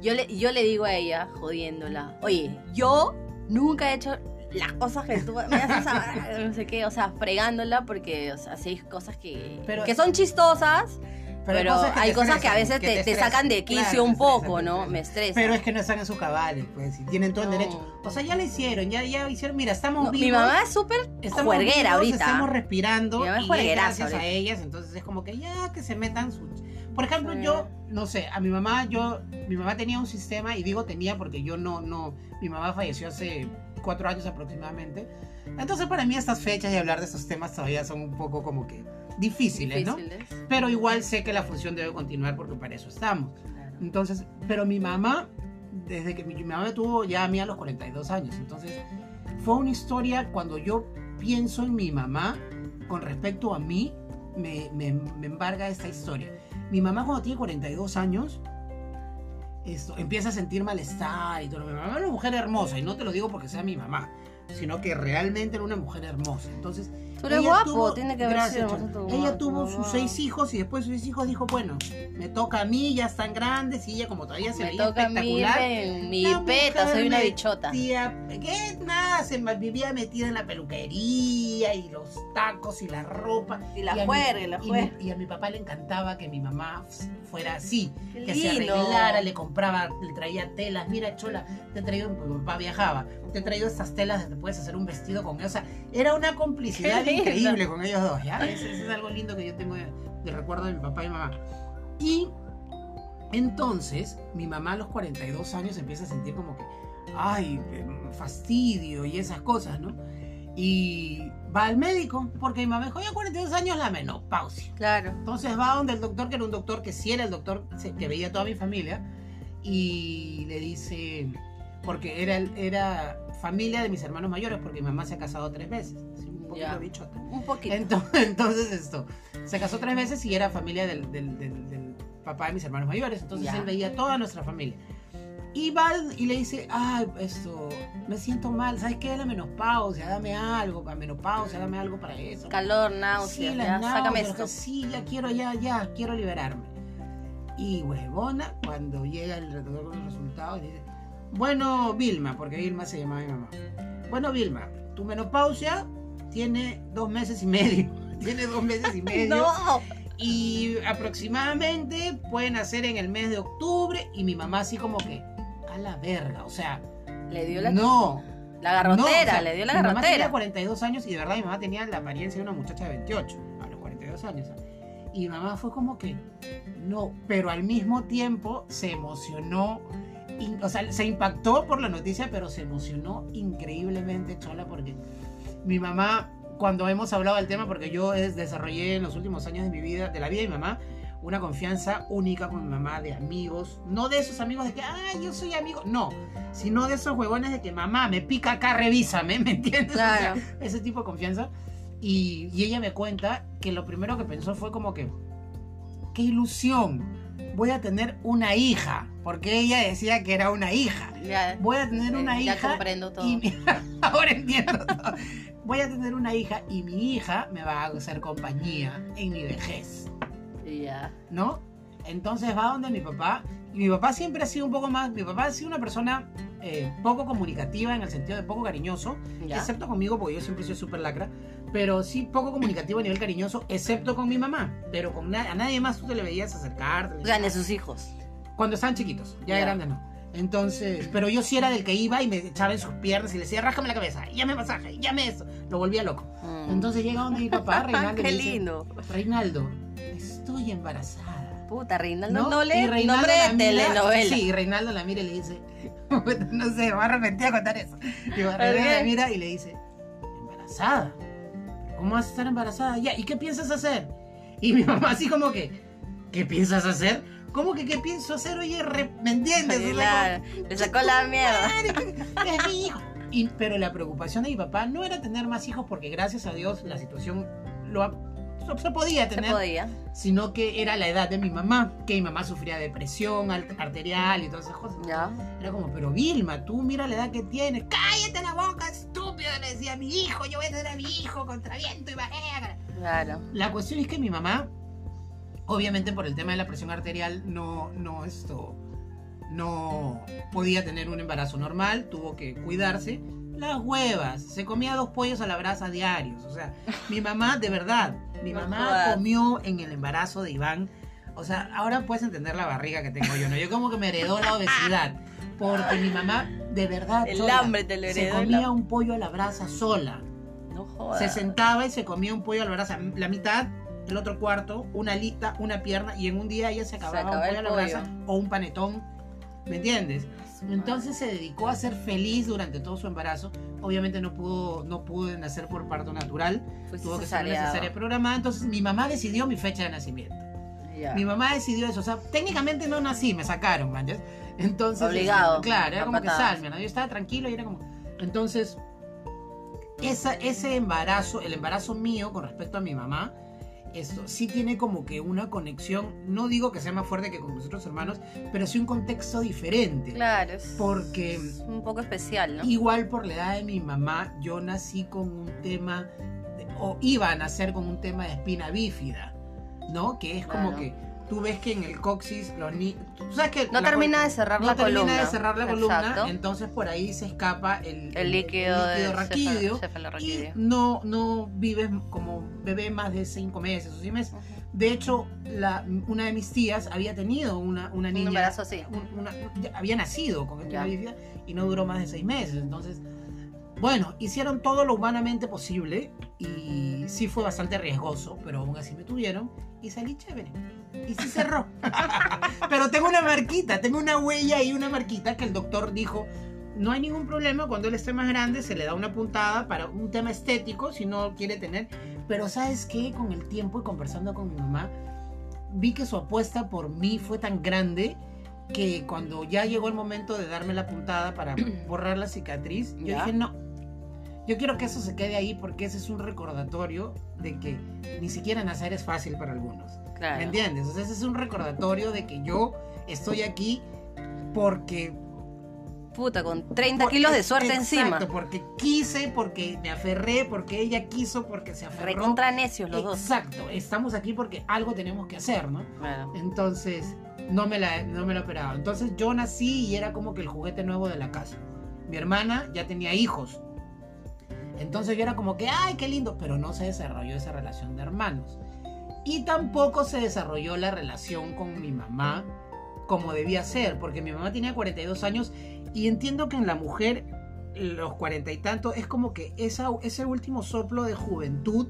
yo le, yo le digo a ella, jodiéndola, oye, yo nunca he hecho las cosas que tú me haces, a- <laughs> no sé qué, o sea, fregándola porque, o sea, hay cosas que, Pero- que son chistosas, pero, hay cosas que a veces te, te sacan de quicio Claro, un estresan, poco, ¿no? Me estresa. Pero es que no están en sus cabales, pues, y tienen todo el derecho. O sea, ya lo hicieron, ya, ya hicieron, mira, estamos No, vivos. mi mamá es súper juerguera vivos, ahorita. Estamos respirando Mi mamá es y gracias a ellas, entonces es como que ya que se metan su... Por ejemplo, Sí. yo, no sé, a mi mamá, yo, mi mamá tenía un sistema, y digo tenía porque yo no, no, mi mamá falleció hace cuatro años aproximadamente. Entonces para mí estas fechas y hablar de estos temas todavía son un poco como que difíciles, ¿no? difíciles. Pero igual sé que la función debe continuar porque para eso estamos. Claro. Entonces, pero mi mamá, desde que mi, mi mamá me tuvo ya a mí a los 42 años, entonces fue una historia cuando yo pienso en mi mamá con respecto a mí, me, me, me embarga esta historia. Mi mamá cuando tiene 42 años, esto, empieza a sentir malestar y todo. Mi mamá era una mujer hermosa y no te lo digo porque sea mi mamá, sino que realmente era una mujer hermosa. Entonces, Tú eres ella guapo, tuvo- tiene que ver gracias, Ella tuvo tu sus seis hijos y después sus seis hijos dijo, bueno, me toca a mí, ya están grandes y ella como todavía se Me veía toca a mí, espectacular. mi peta, soy una bichota. Tía, ¿qué? Nada, se vivía metida en la peluquería y los tacos y la ropa. Y la juerga, y la juerga. Y a mi papá le encantaba que mi mamá fuera así, Qué que se arreglara, le compraba, le traía telas. Mira, chola, te he traído, mi papá viajaba, te he traído estas telas, te puedes hacer un vestido con ellos. O sea, era una complicidad Increíble con ellos dos, ¿ya? Eso, eso es algo lindo que yo tengo de, de recuerdo de mi papá y mi mamá. Y entonces, mi mamá a los 42 años empieza a sentir como que, ay, em, fastidio y esas cosas, ¿no? Y va al médico, porque mi mamá dijo, ya 42 años la menopausia. Claro. Entonces va donde el doctor, que era un doctor que sí era el doctor que veía a toda mi familia, y le dice, porque era, era familia de mis hermanos mayores, porque mi mamá se ha casado tres veces, un poquito Ya. bichota. Un poquito. Entonces, <laughs> entonces esto, se casó tres veces y era familia del, del- del- del papá de mis hermanos mayores. Entonces Ya. él veía toda nuestra familia. Y va y le dice, ay, esto, me siento mal, ¿sabes qué? La menopausia, dame algo para menopausia, dame algo para eso. Calor, Sí, náuseas, las ya, sácame náuseas, esto. Sí, ya quiero, ya, ya, quiero liberarme. Y huevona, cuando llega el doctor con los resultados, dice, bueno, Vilma, porque Vilma se llamaba mi mamá. Bueno, Vilma, tu menopausia tiene dos meses y medio. <laughs> tiene dos meses y <laughs> medio. No. Y aproximadamente pueden hacer en el mes de octubre. Y mi mamá así como que, a la verga, o sea, Le dio la, no. la garrotera, no, o sea, le dio la Mi mamá tenía garrotera. 42 años y de verdad mi mamá tenía la apariencia de una muchacha de 28 a los 42 años. Y mi mamá fue como que, no, pero al mismo tiempo se emocionó, o sea, se impactó por la noticia, pero se emocionó increíblemente, Chola, porque mi mamá, cuando hemos hablado del tema, porque yo es- desarrollé en los últimos años de mi vida, de la vida de mi mamá, una confianza única con mi mamá, de amigos, no de esos amigos de que, ah, yo soy amigo, no, sino de esos huevones de que mamá me pica acá, revísame, <laughs> ¿me entiendes? O sea, Claro. ese tipo de confianza. Y, y ella me cuenta que lo primero que pensó fue como que, qué ilusión, voy a tener una hija, porque ella decía que era una hija. Ya, Voy a tener una ya hija comprendo todo. y <laughs> ahora entiendo todo. Voy a tener una hija y mi hija me va a hacer compañía en mi vejez. Ya. ¿no? Entonces va donde mi papá, y mi papá siempre ha sido un poco más, mi papá ha sido una persona eh, poco comunicativa en el sentido de poco cariñoso, Ya. excepto conmigo porque yo siempre soy súper lacra, pero sí poco comunicativo a nivel cariñoso, excepto con mi mamá, pero con na- a nadie más tú te le veías acercarte. O sea, ni a sus hijos. Cuando estaban chiquitos, ya, Ya. grandes no. Entonces, pero yo sí era del que iba y me echaba en sus piernas y le decía, rájame la cabeza, llame masaje, llame eso. Lo volvía loco. Mm. Entonces llega donde mi papá, <laughs> Reinaldo, Qué le dice, lindo. Reinaldo, estoy embarazada. Puta, Reinaldo ¿no? Y Reinaldo nombre de telenovela. Sí, Reinaldo la mira y le dice, <laughs> no sé, me va a arrepentir a contar eso. Y ¿Por Reinaldo la mira y le dice, embarazada. ¿Cómo vas a estar embarazada? Ya, ¿y qué piensas hacer? Y mi <laughs> mamá así como que, ¿qué piensas hacer? ¿Cómo que qué pienso hacer? Oye, re- ¿me entiendes? Le sacó la mierda. Madre, es mi hijo. Y, pero la preocupación de mi papá no era tener más hijos porque gracias a Dios la situación lo ha- se podía Se tener podía. sino que era la edad de mi mamá, que mi mamá sufría depresión al- arterial y todas esas cosas. Ya. Era como, pero Vilma, tú mira la edad que tienes, cállate la boca, estúpido, le decía a mi hijo, yo voy a tener a mi hijo contra viento y marea. Claro. La cuestión es que mi mamá, obviamente por el tema de la presión arterial, no, no esto, no podía tener un embarazo normal, tuvo que cuidarse. Las huevas, se comía dos pollos a la brasa diarios. O sea, mi mamá, de verdad, mi No mamá jodas. comió en el embarazo de Iván. O sea, ahora puedes entender la barriga que tengo yo, ¿no? Yo como que me heredó la obesidad. Porque mi mamá, de verdad, El hambre te lo se heredó. comía la- un pollo a la brasa sola. No jodas. Se sentaba y se comía un pollo a la brasa, la mitad, el otro cuarto, una alita, una pierna, y en un día ella se acababa acaba un el pollo a la brasa o un panetón, ¿me entiendes? Entonces se dedicó a ser feliz durante todo su embarazo. Obviamente no pudo, no pudo nacer por parto natural, Fuiste tuvo que ser una cesárea. programada. Entonces mi mamá decidió mi fecha de nacimiento. Mi mamá decidió eso, o sea, técnicamente no nací, me sacaron, ¿man? Entonces, Obligado, este, claro, era como que salme, ¿no? Yo estaba tranquilo y era como. Entonces, esa, ese embarazo, el embarazo mío con respecto a mi mamá, esto sí tiene como que una conexión, no digo que sea más fuerte que con mis otros hermanos, pero sí un contexto diferente. Claro, es, Porque- es un poco especial, ¿no? Igual por la edad de mi mamá, yo nací con un tema, de- o iba a nacer con un tema de espina bífida, ¿no? Que es como que tú ves que en el coxis los niños... ¿Tú sabes que No termina de cerrar no la termina columna. de cerrar la columna, Exacto. entonces por ahí se escapa el, El líquido, el de raquídeo y no, no vives como bebé más de cinco meses o seis meses. De hecho, la, una de mis tías había tenido una, una Un niña embarazo así. un- una- había nacido con espina bífida y no duró más de seis meses. Entonces, bueno, hicieron todo lo humanamente posible y sí fue bastante riesgoso, pero aún así me tuvieron y salí chévere. Y sí cerró. pero tengo una marquita, tengo una huella y una marquita que el doctor dijo. No hay ningún problema cuando él esté más grande, se le da una puntada para un tema estético, si no quiere tener. Pero sabes qué, con el tiempo y conversando con mi mamá, vi que su apuesta por mí fue tan grande que cuando ya llegó el momento de darme la puntada para <clears throat> borrar la cicatriz, yo Ya. dije no. Yo quiero que eso se quede ahí porque ese es un recordatorio de que ni siquiera nacer es fácil para algunos. ¿Me Claro. entiendes? O sea, ese es un recordatorio de que yo estoy aquí porque... Puta, con 30 por- kilos de suerte encima. Exacto, porque quise, porque me aferré, porque ella quiso, porque se aferró. Recontra necios los dos. Exacto, estamos aquí porque algo tenemos que hacer, ¿no? Claro. Entonces, no me la, no me la operaba. Entonces yo nací y era como que el juguete nuevo de la casa. Mi hermana ya tenía hijos. Entonces yo era como que, ay, qué lindo, pero no se desarrolló esa relación de hermanos. Y tampoco se desarrolló la relación con mi mamá como debía ser, porque mi mamá tenía 42 años y entiendo que en la mujer los cuarenta y tantos es como que esa, ese último soplo de juventud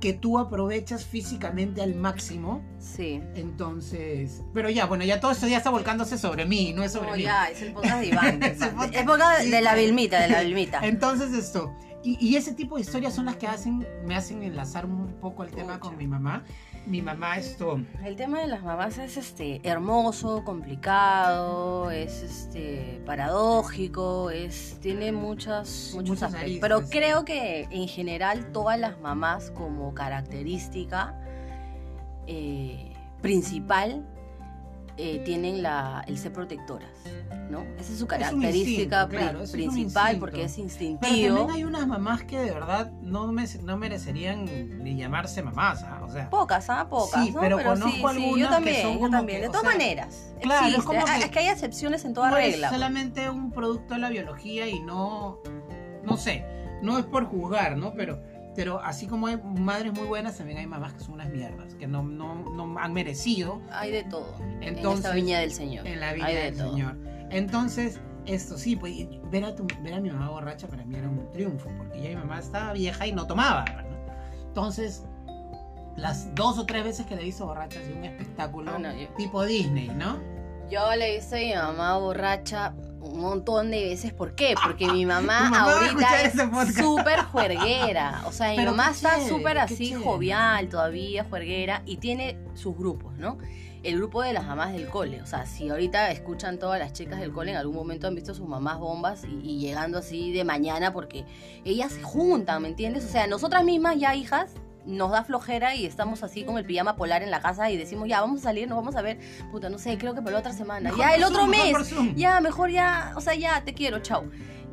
que tú aprovechas físicamente al máximo. Sí. Entonces, pero ya, bueno, ya todo esto ya está volcándose sobre mí, no es sobre No, mí. ya, es el podcast de Iván. <laughs> Es el podcast- es podcast sí, de la. Vilmita, de la Vilmita. Entonces esto, y, y ese tipo de historias son las que hacen, me hacen enlazar un poco el tema con mi mamá. Mi mamá esto, El tema de las mamás es este hermoso, complicado, es este paradójico, es tiene muchas muchos muchas aspectos. aristas, Pero creo que en general todas las mamás como característica eh, principal eh, tienen la, el ser protectoras, ¿no? Esa es su característica instinto, claro, principal porque es pero instintivo. también hay unas mamás que de verdad no, me, no merecerían ni llamarse mamás, ¿ah? o sea, Pocas, ¿ah? Pocas, Sí, ¿no? pero sí, conozco sí, algunas yo que también, son yo también. que, de todas sea, maneras, claro, es como Ah, que es que hay excepciones en toda no es regla. solamente un producto de la biología y no, no sé, no es por juzgar, ¿no? Pero, pero así como hay madres muy buenas, también hay mamás que son unas mierdas, que no, no, no han merecido Hay de todo. en Entonces, esta viña del Señor. en la de del todo. Señor. Entonces, esto sí, pues ver a, tu- ver a mi mamá borracha para mí era un triunfo, porque ya mi mamá estaba vieja y no tomaba, ¿no? Entonces, las dos o tres veces que le hizo borracha ha sido un espectáculo Ah, no, yo- tipo Disney, ¿no? Yo le visto a mi mamá borracha un montón de veces. ¿Por qué? Porque mi <laughs> mamá, ahorita es súper juerguera. O sea, mi Pero mamá está súper así chévere. jovial todavía, juerguera, y tiene sus grupos, ¿no? El grupo de las mamás del cole. O sea, si ahorita escuchan todas las chicas del cole, en algún momento han visto a sus mamás bombas y, y llegando así de mañana porque ellas se juntan, ¿me entiendes? O sea, nosotras mismas ya hijas nos da flojera y estamos así con el pijama polar en la casa y decimos, ya, vamos a salir, nos vamos a ver, puta, no sé, creo que para la otra semana. Mejor ya por el otro Zoom, mes, por ya, mejor ya, o sea, ya, te quiero, chao.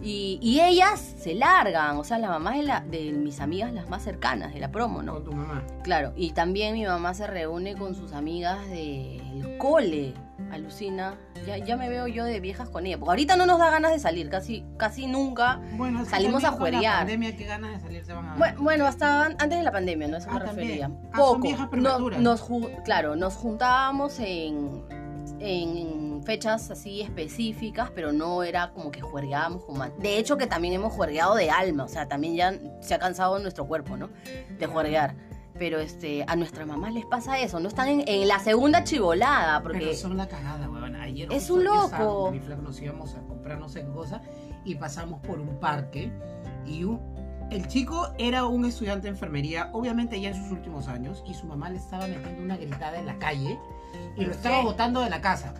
Y, y ellas se largan, o sea, las mamás de, la- de mis amigas, las más cercanas, de la promo, ¿no? Con tu mamá. Claro, y también mi mamá se reúne con sus amigas del cole, alucina. Ya, ya me veo yo de viejas con ella, porque ahorita no nos da ganas de salir, casi, casi nunca. Bueno, Salimos a con la juerear. pandemia, qué ganas de salir se van a dar. Bueno, bueno, hasta an- antes de la pandemia, ¿no? Eso me Ah, también. refería. Ah, son Poco. viejas prematuras. nos, ju- claro, nos juntábamos en, en fechas así específicas, pero no era como que juergueábamos como antes. De hecho, que también hemos juergueado de alma, o sea, también ya se ha cansado nuestro cuerpo, ¿no? De juerguear. Pero este, a nuestras mamás les pasa eso, no están en, en la segunda chivolada, porque Pero son la cagada, weón. Ayer Es un yo loco. Mi flaco nos íbamos a comprar no sé qué cosa y pasamos por un parque y un- el chico era un estudiante de enfermería, obviamente ya en sus últimos años, y su mamá le estaba metiendo una gritada en la calle y lo estaba botando de la casa,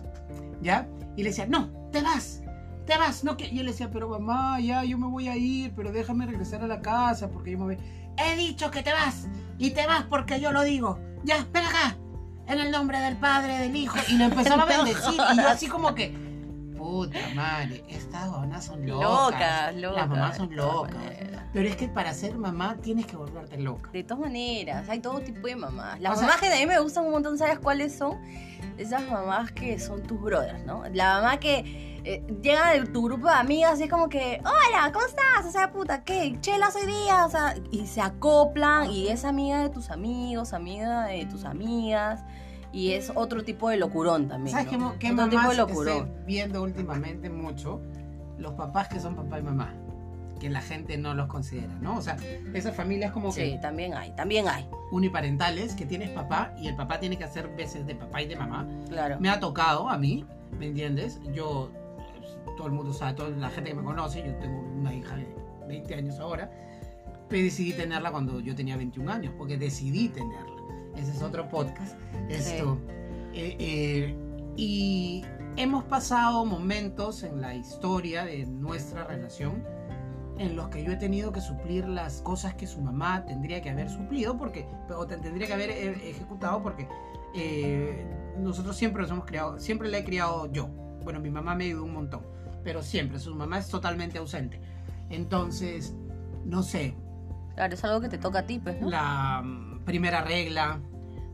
¿ya? Y le decía, no, te vas, te vas, no que... Y él le decía, pero mamá, ya, yo me voy a ir, pero déjame regresar a la casa porque yo me voy... He dicho que te vas, y te vas porque yo lo digo. Ya, ven acá, en el nombre del Padre, del Hijo. Y lo empezaba a <laughs> bendecir, y yo así como que... Puta madre, estas donas son locas. locas, locas. Las mamás son locas. Pero es que para ser mamá tienes que volverte loca. De todas maneras, hay todo tipo de mamás. Las O sea- mamás que a mí me gustan un montón, ¿sabes cuáles son? Esas mamás que son tus brothers, ¿no? La mamá que eh, llega de tu grupo de amigas y es como que, hola, ¿cómo estás? O sea, puta, ¿qué? Chelas hoy día, o sea, y se acoplan y es amiga de tus amigos, amiga de tus amigas. Y es otro tipo de locurón también. ¿Sabes qué, ¿no? mo- qué otro tipo mamás de locurón. estoy viendo últimamente mucho? Los papás que son papá y mamá. Que la gente no los considera, ¿no? O sea, esas familias como Sí, que también hay, también hay, uniparentales, que tienes papá y el papá tiene que hacer veces de papá y de mamá. claro. Me ha tocado a mí, ¿me entiendes? Yo, todo el mundo sabe, toda la gente que me conoce, yo tengo una hija de 20 años ahora, pero decidí tenerla cuando yo tenía 21 años, porque decidí tenerla. Ese es otro podcast. Esto. eh, eh, y hemos pasado momentos en la historia de nuestra relación en los que yo he tenido que suplir las cosas que su mamá tendría que haber suplido porque o te- tendría que haber eh, ejecutado porque eh, nosotros siempre nos hemos criado siempre la he criado yo bueno mi mamá me ayudó un montón pero siempre su mamá es totalmente ausente entonces no sé Claro, es algo que te toca a ti, pues, ¿no? la mm, primera regla,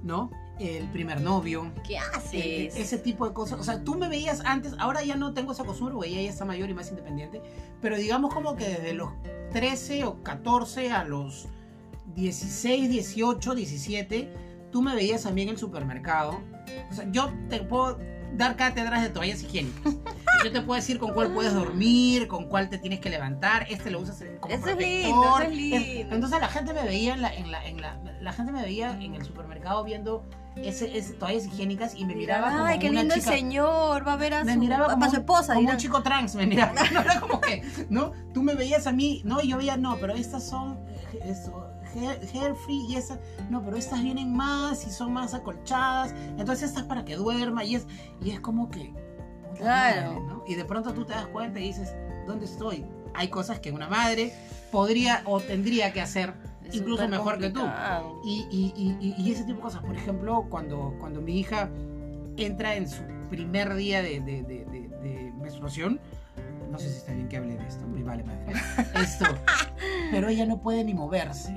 ¿no? el primer novio. ¿Qué eh, haces? ese tipo de cosas. O sea, tú me veías antes, ahora ya no tengo esa costumbre, porque ella ya está mayor y más independiente, pero digamos como que desde los 13 o 14 a los 16, 18, 17, tú me veías a mí en el supermercado. O sea, yo te puedo dar cátedras de toallas higiénicas. Yo te puedo decir con cuál puedes dormir, con cuál te tienes que levantar, este lo usas como Eso es lindo, protector. eso es lindo. Entonces la gente me veía en la, en la, en la, la gente me veía en el supermercado viendo ese, ese toallas higiénicas y me miraba como Ay, qué una lindo chica, el señor, va a ver a me su, miraba va como, su esposa. como un chico trans, me miraba. <laughs> No era como que, ¿no? Tú me veías a mí, no, y yo veía, no, pero estas son hair, hair free y esas, no, pero estas vienen más y son más acolchadas, entonces estas para que duerma y es, y es como que, Claro. madre, ¿no? Y de pronto tú te das cuenta y dices, ¿dónde estoy? Hay cosas que una madre podría o tendría que hacer Es incluso mejor que tú. Y, y- y- y- ese tipo de cosas. Por ejemplo, cuando, cuando mi hija entra en su primer día de, de- de- de- de menstruación, no sé si está bien que hable de esto, me vale madre. <laughs> Esto, pero ella no puede ni moverse.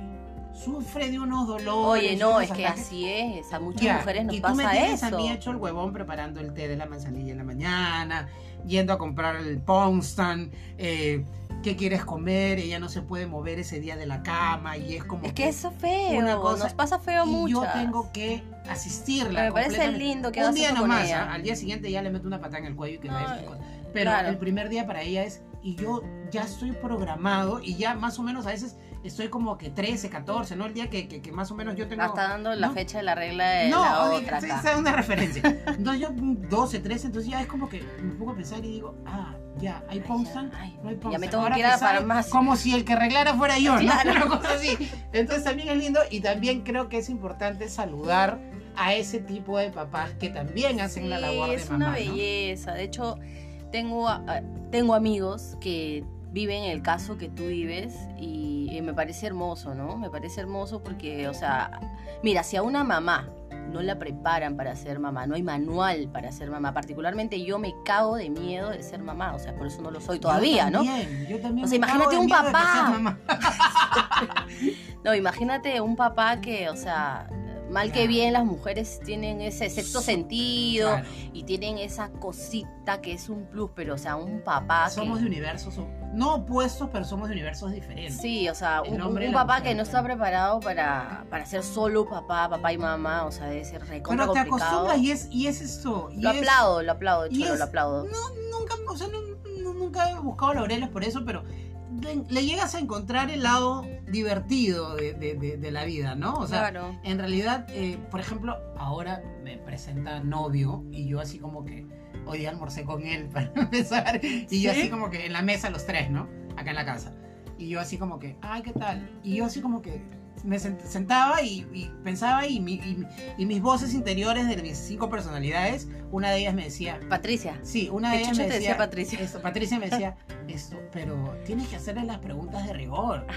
Sufre de unos dolores. Oye, no, es que así es. A muchas Ya, mujeres nos y tú me tienes eso. a mí hecho el huevón preparando el té de la manzanilla en la mañana, yendo a comprar el Ponstan, eh, qué quieres comer, ella no se puede mover ese día de la cama y es como Es que eso es feo. una cosa- nos pasa feo y mucho. yo tengo que asistirla. Me parece lindo que Un día eso nomás. ¿ah? al día siguiente ya le meto una patada en el cuello y que vaya cosas. Pero claro. el primer día para ella es, y yo ya estoy programado y ya más o menos a veces estoy como que 13, 14, ¿no? El día que, que- que más o menos yo tengo... Hasta dando la ¿no? fecha de la regla de No, la otra es una referencia. <laughs> Entonces yo mm, 12, 13, entonces ya es como que me pongo a pensar y digo, ah, ya, hay ya, ay, no hay ya Ponstan. me tengo Ahora que ir a farmacia. Como si el que arreglara fuera yo, ¿no? <laughs> Claro. Una cosa así. Entonces también es lindo y también creo que es importante saludar a ese tipo de papás que también hacen la labor de es mamá, una ¿no? belleza. De hecho, tengo, tengo amigos que viven el caso que tú vives y, y me parece hermoso, ¿no? Me parece hermoso porque, o sea, mira, si a una mamá no la preparan para ser mamá, no hay manual para ser mamá, particularmente yo me cago de miedo de ser mamá, o sea, por eso no lo soy todavía, yo ¿no? también, Yo también. O sea, me cago imagínate de un miedo de que papá. seas mamá. <laughs> No, imagínate un papá que, o sea, mal que bien las mujeres tienen ese sexto sentido Claro. y tienen esa cosita que es un plus, pero o sea, un papá Somos que... de universos, so- no opuestos, pero somos de universos diferentes. Sí, o sea, un, un papá que no está preparado para, para ser solo papá, papá y mamá, o sea, debe ser recontra Pero te complicado. acostumbras y es, y es esto. y Lo es- aplaudo, lo aplaudo, es- lo aplaudo. No, nunca, o sea, no- nunca he buscado laureles por eso, pero le, le llegas a encontrar el lado divertido de, de- de- de la vida, ¿no? O sea, claro. en realidad, eh, por ejemplo, ahora me presenta novio y yo así como que hoy día almorcé con él <laughs> para empezar y yo ¿Sí? así como que en la mesa los tres, ¿no? Acá en la casa. Y yo así como que, ay, ¿qué tal? Y yo así como que me sent- sentaba y, y pensaba y, mi- y- y mis voces interiores de mis cinco personalidades, una de ellas me decía, Patricia. Sí, una de ¿Qué ellas me decía, decía Patricia? Esto, Patricia me decía esto, pero tienes que hacerle las preguntas de rigor. <laughs>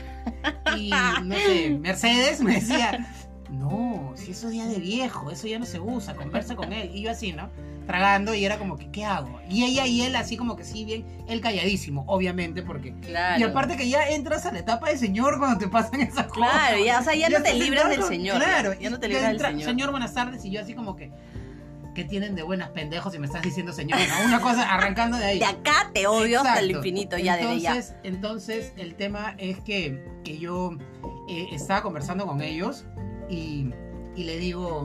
Y no sé, Mercedes me decía, no, si eso es día de viejo, eso ya no se usa, conversa con él. Y yo así, ¿no? Tragando y era como que, ¿qué hago? Y ella y él así como que sí, bien, él calladísimo, obviamente, porque... Claro. Y aparte que ya entras a la etapa de señor cuando te pasan esas cosas. Claro, ya, o sea, ya, no te libras del señor. Claro, ya no te libras del entra, señor. buenas tardes. Y yo así como que, ¿qué tienen de buenas pendejos si me estás diciendo señor? ¿no? Una cosa arrancando de ahí. De acá te odio hasta el infinito, ya ya. entonces, Entonces, el tema es que, que yo eh, estaba conversando con ellos y, y le digo,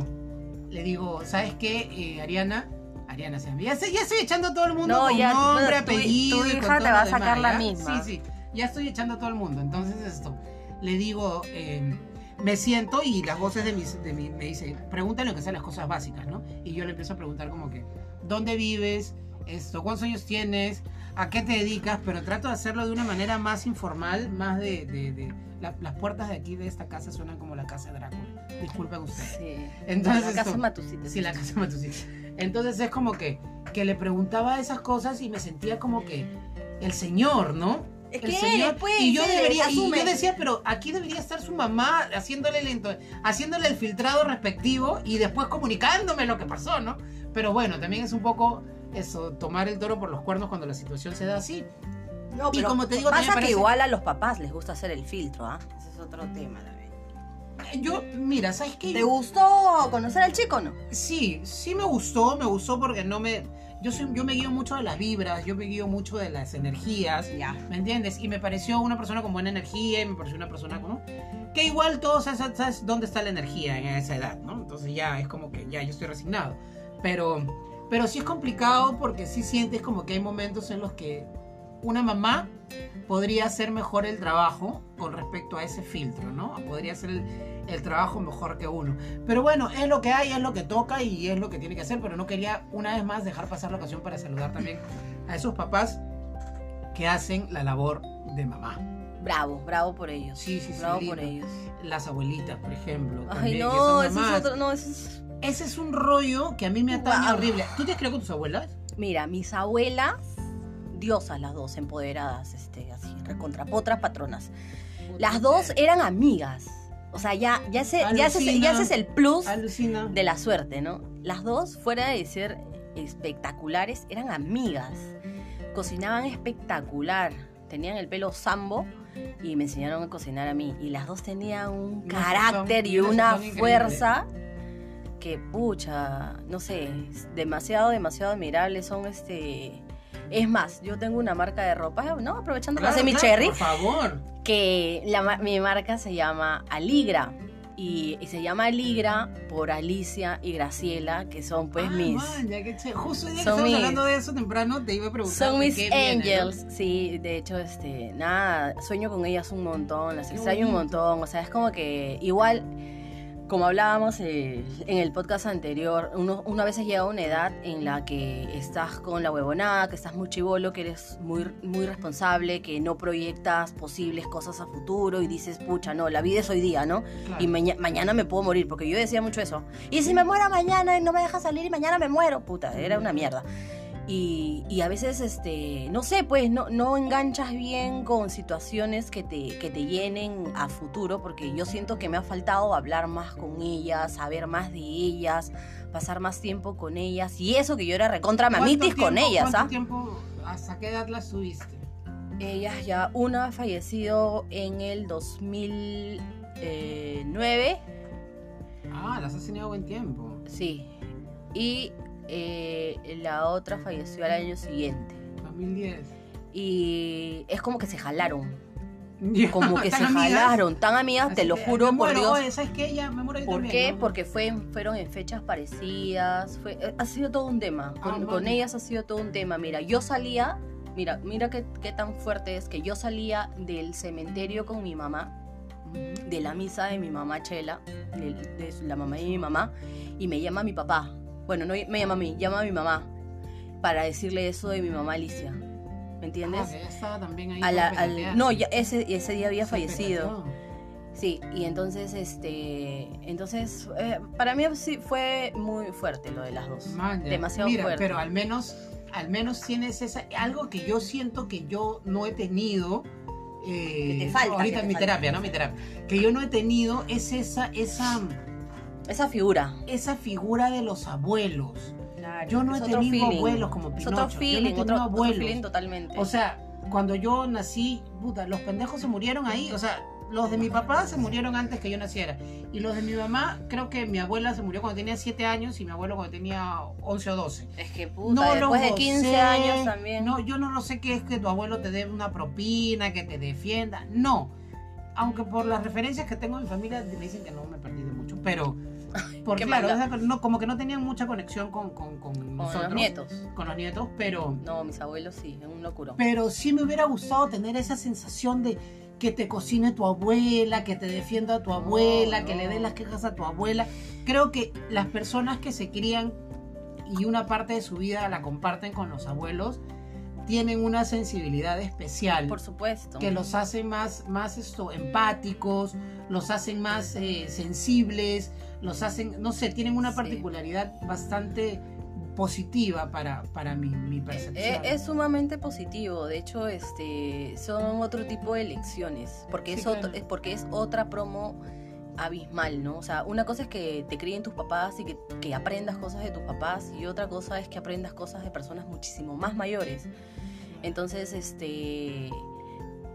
le digo, ¿sabes qué, eh, Ariana? Ariana se llama. Ya, estoy echando a todo el mundo No, con ya, tu- nombre, tu- apellido. tu y con hija te va a sacar demás, la misma. Sí, sí. Ya estoy echando a todo el mundo. Entonces, esto, le digo, eh, me siento y las voces de, mis, de me dicen, pregúntale lo que sean las cosas básicas, ¿no? Y yo le empiezo a preguntar como que, ¿dónde vives? Esto, ¿cuántos años tienes? ¿A qué te dedicas? Pero trato de hacerlo de una manera más informal, más de... de- de- la- las puertas de aquí de esta casa suenan como la casa de Drácula. Disculpen ustedes. Sí. Entonces, la casa Matucita. Sí, la casa Matusita. Entonces es como que, que le preguntaba esas cosas y me sentía como que el señor, ¿no? Es el que señor. después y yo se debería, y yo decía, pero aquí debería estar su mamá haciéndole el, haciéndole el filtrado respectivo y después comunicándome lo que pasó, ¿no? Pero bueno, también es un poco eso, tomar el toro por los cuernos cuando la situación se da así. No, Y pero como te digo, también pasa parece- que igual a los papás les gusta hacer el filtro, ¿ah? Ese es otro tema también. Yo, mira, ¿sabes qué? ¿Te gustó conocer al chico o no? Sí, sí me gustó, me gustó porque no me... Yo, soy, yo me guío mucho de las vibras, yo me guío mucho de las energías, Ya. ¿me entiendes? Y me pareció una persona con buena energía y me pareció una persona con... Que igual todos sabes, sabes dónde está la energía en esa edad, ¿no? Entonces ya es como que ya yo estoy resignado. Pero, pero sí es complicado porque sí sientes como que hay momentos en los que una mamá podría hacer mejor el trabajo con respecto a ese filtro, ¿no? Podría hacer el, el trabajo mejor que uno. Pero bueno, es lo que hay, es lo que toca y es lo que tiene que hacer. Pero no quería una vez más dejar pasar la ocasión para saludar también a esos papás que hacen la labor de mamá. Bravo, bravo por ellos. Sí, sí, sí, Bravo lindo. por ellos. Las abuelitas, por ejemplo. Ay, también, que no, eso es otro, no, eso es... Ese es un rollo que a mí me atañe Guau. horrible. ¿Tú te has criado con tus abuelas? Mira, mis abuelas, diosas las dos, empoderadas, este, así, recontrapotras patronas. Las dos eran amigas. O sea, ya, ya, ese, ya, ese, ya ese es el plus Alucina. de la suerte, ¿no? Las dos, fuera de ser espectaculares, eran amigas. Cocinaban espectacular. Tenían el pelo sambo y me enseñaron a cocinar a mí. Y las dos tenían un No, carácter son- y una fuerza que, pucha, no sé, demasiado, demasiado admirable. Son este. Es más, yo tengo una marca de ropa, ¿no? Aprovechando la Claro, semi claro, cherry Por favor. que la mi marca se llama Aligra. Y, y se llama Aligra por Alicia y Graciela, que son pues Ah, mis... man, ya que che- Justo día que mis- hablando de eso temprano, te iba a preguntar. Son mis qué viene, ¿no? angels, sí, de hecho, este, nada, sueño con ellas un montón, las extraño un montón, o sea, es como que igual, como hablábamos eh, en el podcast anterior, uno, una vez llega a una edad en la que estás con la huevonada, que estás muy chivolo, que eres muy, muy responsable, que no proyectas posibles cosas a futuro y dices, pucha, no, la vida es hoy día, ¿no? Claro. Y maña- mañana me puedo morir, porque yo decía mucho eso. Y si me muero mañana y no me deja salir y mañana me muero, puta, era una mierda. Y, y a veces, este, no sé, pues no, no enganchas bien con situaciones que te, que te llenen a futuro, porque yo siento que me ha faltado hablar más con ellas, saber más de ellas, pasar más tiempo con ellas. Y eso que yo era recontra ¿Cuánto mamitis con ellas, ¿Cuánto ¿ah? tiempo, hasta qué edad las tuviste? Ellas ya, una ha fallecido en el 2009. Ah, las has tenido buen tiempo. Sí. Y eh, la otra falleció al año siguiente. 2010. Y es como que se jalaron. Como que <laughs> se jalaron. Tan amigas, te lo juro me por muero, Dios. Oye, ¿sabes qué? Ya me muero yo ¿Por también, qué? ¿no? Porque fue, fueron en fechas parecidas. Fue, eh, ha sido todo un tema. Con, Ah, con ellas ha sido todo un tema. Mira, yo salía. Mira, mira qué, qué tan fuerte es que yo salía del cementerio con mi mamá. de la misa de mi mamá Chela, de, de la mamá de mi mamá, y me llama mi papá. Bueno, no me llama a mí, llama a mi mamá para decirle eso de mi mamá Alicia. ¿Me entiendes? Ah, estaba también ahí A la- para al- pelotear. no, ya ese, ese día había fallecido. Sí, y entonces, este, entonces, eh, para mí sí fue muy fuerte lo de las dos. Man. Demasiado Mira, fuerte. pero al menos, al menos tienes esa, algo que yo siento que yo no he tenido. eh, Que te falta, ahorita que te mi falta. terapia, ¿no? Mi terapia. Que yo no he tenido es esa, esa, Esa figura. esa figura de los abuelos. Claro, Yo no he es tenido feeling. abuelos como Es Pinocho. otro yo no he feeling, tenido otro, otro abuelos. feeling totalmente. O sea, cuando yo nací, puta, los pendejos se murieron ahí. O sea, los de mi papá se murieron antes que yo naciera. Y los de mi mamá, creo que mi abuela se murió cuando tenía 7 años y mi abuelo cuando tenía 11 o 12. es que puta, No después de 15 gocé, años también. No, yo no lo sé qué es que tu abuelo te dé una propina, que te defienda. No. Aunque por las referencias que tengo en mi familia me dicen que no me perdí de mucho. Pero, porque claro, no, como que no tenían mucha conexión con, con, con Con nosotros. los nietos. Con los nietos, pero... No, mis abuelos sí, es un locuro. Pero sí me hubiera gustado tener esa sensación de que te cocine tu abuela, que te defienda a tu abuela, que no. le dé las quejas a tu abuela. Creo que las personas que se crían y una parte de su vida la comparten con los abuelos tienen una sensibilidad especial Por supuesto. que los hace más, más esto, empáticos, los hacen más eh, sensibles, los hacen, no sé, tienen una Sí. particularidad bastante positiva para, para mi, mi Eh, percepción. Es, sumamente positivo, de hecho, este, son otro tipo de lecciones, porque, Sí, es otro- es porque es otra promo abismal, ¿no? O sea, una cosa es que te críen tus papás y que, que aprendas cosas de tus papás, y otra cosa es que aprendas cosas de personas muchísimo más mayores. Entonces, este,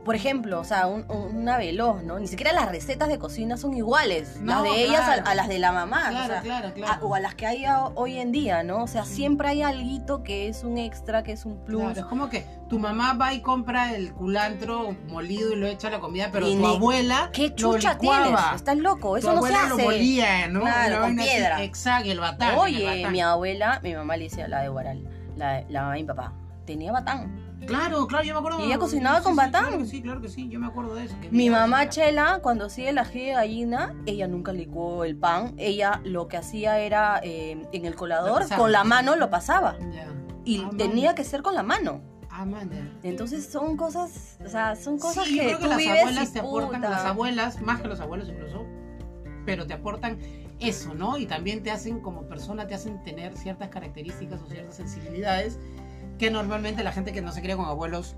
por ejemplo, o sea, un- una veloz, ¿no? Ni siquiera las recetas de cocina son iguales. No, las de ellas a, claro. a las de la mamá. Claro, o sea, claro, claro. a- o a las que hay a- hoy en día, ¿no? O sea, Sí. siempre hay alguito que es un extra, que es un plus. Claro, es como que tu mamá va y compra el culantro molido y lo echa a la comida, pero Y tu ni- abuela ¿Qué lo chucha licuaba. tienes? Estás loco, Tu eso no se hace. lo molía, ¿no? Claro, con así, piedra. Exacto, y el batán. el Oye, batán. mi abuela, mi mamá le decía la de Guaral, la, la mamá de mi papá, tenía batán. Claro, claro, yo me acuerdo. ¿Y ella cocinaba Sí, con sí, batán? Claro que sí, claro que sí, yo me acuerdo de eso. que Mi mamá. Chela, cuando hacía el ají de gallina, ella nunca licuó el pan. Ella lo que hacía era eh, en el colador, con la mano lo pasaba. Ya. Y Ah, tenía man. que ser con la mano. Ah, man. Entonces son cosas, o sea, son cosas sí, yo que creo que tú las vives abuelas te aportan, las abuelas, más que los abuelos incluso, pero te aportan eso, ¿no? Y también te hacen, como persona, te hacen tener ciertas características o ciertas sensibilidades que normalmente la gente que no se cría con abuelos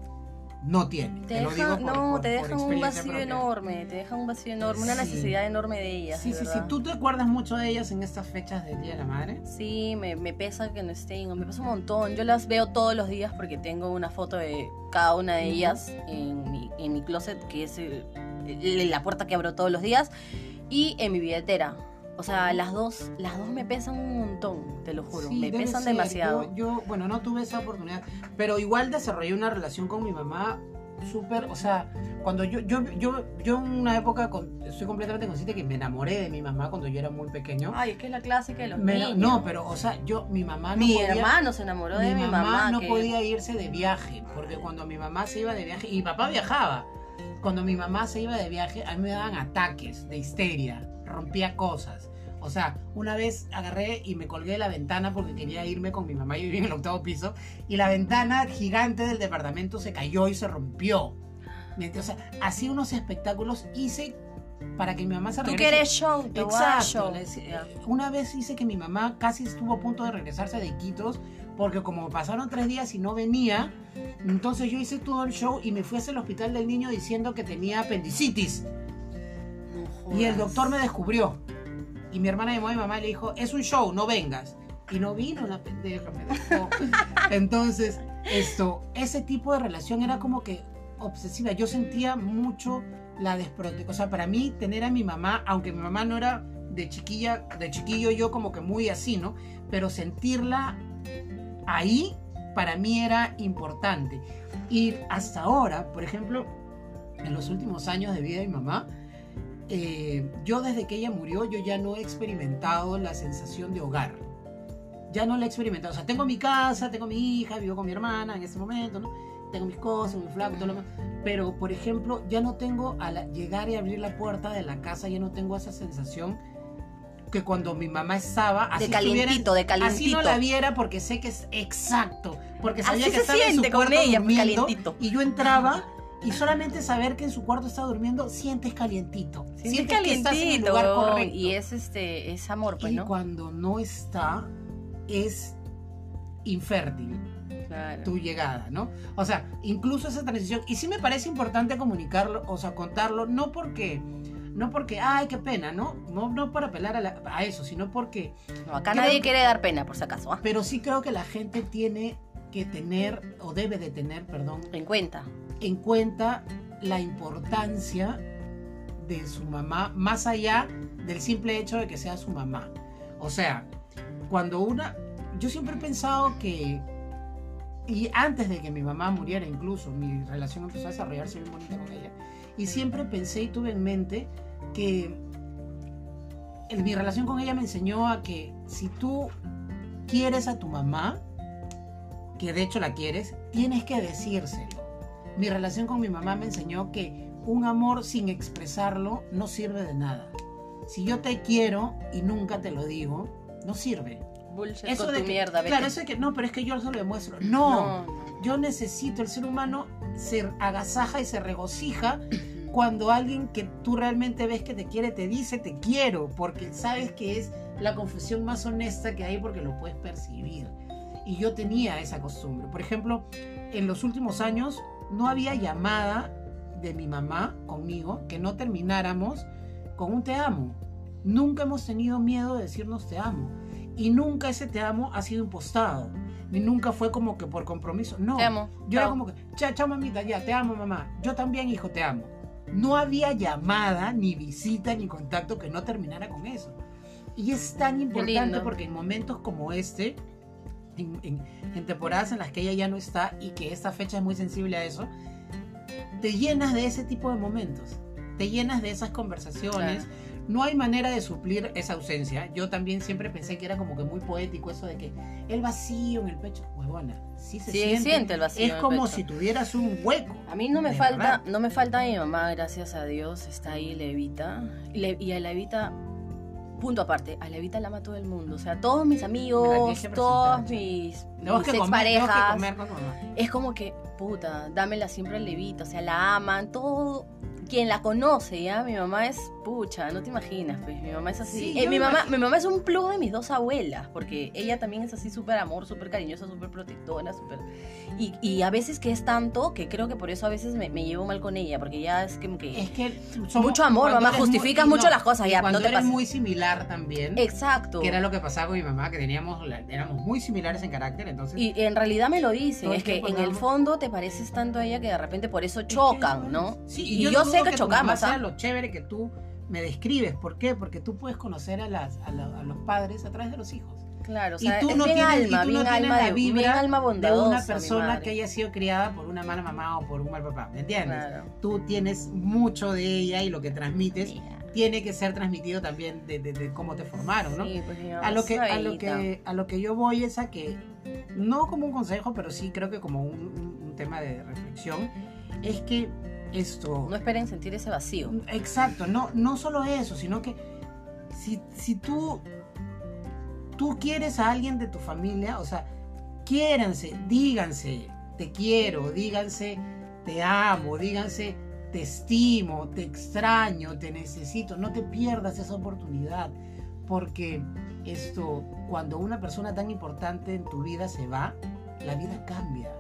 no tiene. Te lo digo por- no, por- te dejan un vacío propia. enorme, te dejan un vacío enorme, una necesidad enorme de ellas. Sí, de sí, sí. ¿Tú te acuerdas mucho de ellas en estas fechas del Día de la Madre? Sí, me, me pesa que no estén, me pesa un montón. Yo las veo todos los días porque tengo una foto de cada una de ellas en mi, en mi closet, que es el- el- la puerta que abro todos los días, y en mi billetera. O sea, las dos, las dos me pesan un montón, te lo juro. Sí, me pesan ser. demasiado. Yo, yo, bueno, no tuve esa oportunidad, pero igual desarrollé una relación con mi mamá súper, o sea, cuando yo, yo, yo, yo en una época con- estoy completamente consciente que me enamoré de mi mamá cuando yo era muy pequeño. Ay, es que es la clásica de los Me- niños. no, pero, o sea, yo, mi mamá no mi podía, hermano se enamoró de mi mamá. no que- podía irse de viaje, porque cuando mi mamá se iba de viaje, y mi papá viajaba, cuando mi mamá se iba de viaje, a mí me daban ataques de histeria, rompía cosas. O sea, una vez agarré y me colgué de la ventana porque quería irme con mi mamá, yo vivía en el octavo piso, y la ventana gigante del departamento se cayó y se rompió. O sea, hacía unos espectáculos, hice para que mi mamá se Tú regrese. quieres show, te voy a dar Exacto. show. Una vez hice que mi mamá casi estuvo a punto de regresarse de Iquitos porque como pasaron tres días y no venía, entonces yo hice todo el show y me fui hacia el hospital del niño diciendo que tenía apendicitis. Y el doctor me descubrió. Y mi hermana llamó a mi mamá y le dijo, es un show, no vengas. Y no vino la pendeja, me dejó. <laughs> Entonces, esto, ese tipo de relación era como que obsesiva. Yo sentía mucho la desprotección. O sea, para mí, tener a mi mamá, aunque mi mamá no era de chiquilla, de chiquillo yo como que muy así, ¿no? Pero sentirla ahí, para mí era importante. Y hasta ahora, por ejemplo, en los últimos años de vida de mi mamá, eh, yo desde que ella murió, yo ya no he experimentado la sensación de hogar. Ya no la he experimentado. O sea, tengo mi casa, tengo mi hija, vivo con mi hermana en ese momento, ¿no? Tengo mis cosas, mi flaco, todo lo demás. Pero, por ejemplo, ya no tengo, al llegar y abrir la puerta de la casa, ya no tengo esa sensación que cuando mi mamá estaba... De así estuviera- calientito, de Así calientito. no la viera porque sé que es exacto. Porque sabía Así que se estaba en su siente con ella, durmiendo, calientito. Y yo entraba y solamente saber que en su cuarto está durmiendo, sientes calientito. Sientes sientes que estás en el calientito, lugar correcto. y es este es amor, pues, Y ¿no? cuando no está, es infértil Claro. tu llegada, ¿no? O sea, incluso esa transición. Y sí me parece importante comunicarlo, o sea, contarlo, no porque, no porque, ay, qué pena, ¿no? No, no para apelar a, la- a eso, sino porque, No, acá nadie que- quiere dar pena, por si acaso, ¿ah? pero sí creo que la gente tiene que tener, o debe de tener, perdón, En cuenta. En cuenta la importancia de su mamá, más allá del simple hecho de que sea su mamá. O sea, cuando una... Yo siempre he pensado que... Y antes de que mi mamá muriera incluso, mi relación empezó a desarrollarse bien bonita con ella. Y siempre pensé y tuve en mente que mi relación con ella me enseñó a que si tú quieres a tu mamá, que de hecho la quieres, tienes que decírselo. Mi relación con mi mamá me enseñó que un amor sin expresarlo no sirve de nada. Si yo te quiero y nunca te lo digo, no sirve. Bullshit Eso con de tu que- mierda, vete. Claro, eso de que no, pero es que yo se lo demuestro. No, no, no. yo necesito, el ser humano se agasaja y se regocija cuando alguien que tú realmente ves que te quiere te dice te quiero, porque sabes que es la confesión más honesta que hay porque lo puedes percibir. Y yo tenía esa costumbre. Por ejemplo, en los últimos años no había llamada de mi mamá conmigo que no termináramos con un te amo. Nunca hemos tenido miedo de decirnos te amo. Y nunca ese te amo ha sido impostado. ni nunca fue como que por compromiso. No. Te amo. Yo era como que, chao, chao, mamita, ya, te amo, mamá. Yo también, hijo, te amo. No había llamada, ni visita, ni contacto que no terminara con eso. Y es tan importante porque en momentos como este, en, en- en temporadas en las que ella ya no está y que esta fecha es muy sensible a eso, te llenas de ese tipo de momentos. Te llenas de esas conversaciones. No hay manera de suplir esa ausencia. Yo también siempre pensé que era como que muy poético eso de que el vacío en el pecho, huevona, sí se Sí, siente. siente el vacío Es en el como pecho. si tuvieras un hueco. A mí no me falta, verdad. no me falta mi mamá, gracias a Dios, está ahí Levita. Le- y a Levita, punto aparte, a Levita la ama todo el mundo. O sea, todos mis amigos, todos mis, que exparejas. comer. Es como que, puta, dámela siempre a Levita. O sea, la aman, todo. Quien la conoce, ya, mi mamá es pucha, no te imaginas, pues mi mamá es así. Sí, Eh, yo mi, mamá, imagino. mi mamá es un plus de mis dos abuelas, porque ella también es así súper amor, súper cariñosa, súper protectora, súper... Y, y a veces que es tanto que creo que por eso a veces me, me llevo mal con ella, porque ya es que... Es que somos- Mucho amor, mamá, muy- justificas y mucho las cosas, y ya, Cuando no te eres muy similar también. Exacto. Que era lo que pasaba con mi mamá, que teníamos, éramos muy similares en carácter, entonces... Y en realidad me lo dicen, es que en el fondo te pareces tanto a ella que de repente por eso chocan, ¿no? Sí, y yo, no sé que, chocamos, ¿ah? lo chévere que tú me describes. ¿Por qué? Porque tú puedes conocer a, las, a, la- a los padres a través de los hijos. Claro, o Y sea, tú es no bien tienes- y alma, tú no bien tienes alma, la de, vibra bien alma de bondadosa. una mi persona que haya sido criada por una mala mamá o por un mal papá. ¿Me entiendes? Claro. Tú tienes mucho de ella y lo que transmites Mira. tiene que ser transmitido también de, de- de cómo te formaron, ¿no? Sí, pues a lo que una a lo que a lo que yo voy es a que no como un consejo pero sí creo que como un, un- un tema de reflexión es que esto. No esperen sentir ese vacío. exacto no no solo eso sino que si, si tú tú quieres a alguien de tu familia o sea quiéranse díganse te quiero díganse te amo díganse te estimo te extraño te necesito no te pierdas esa oportunidad porque esto, cuando una persona tan importante en tu vida se va, la vida cambia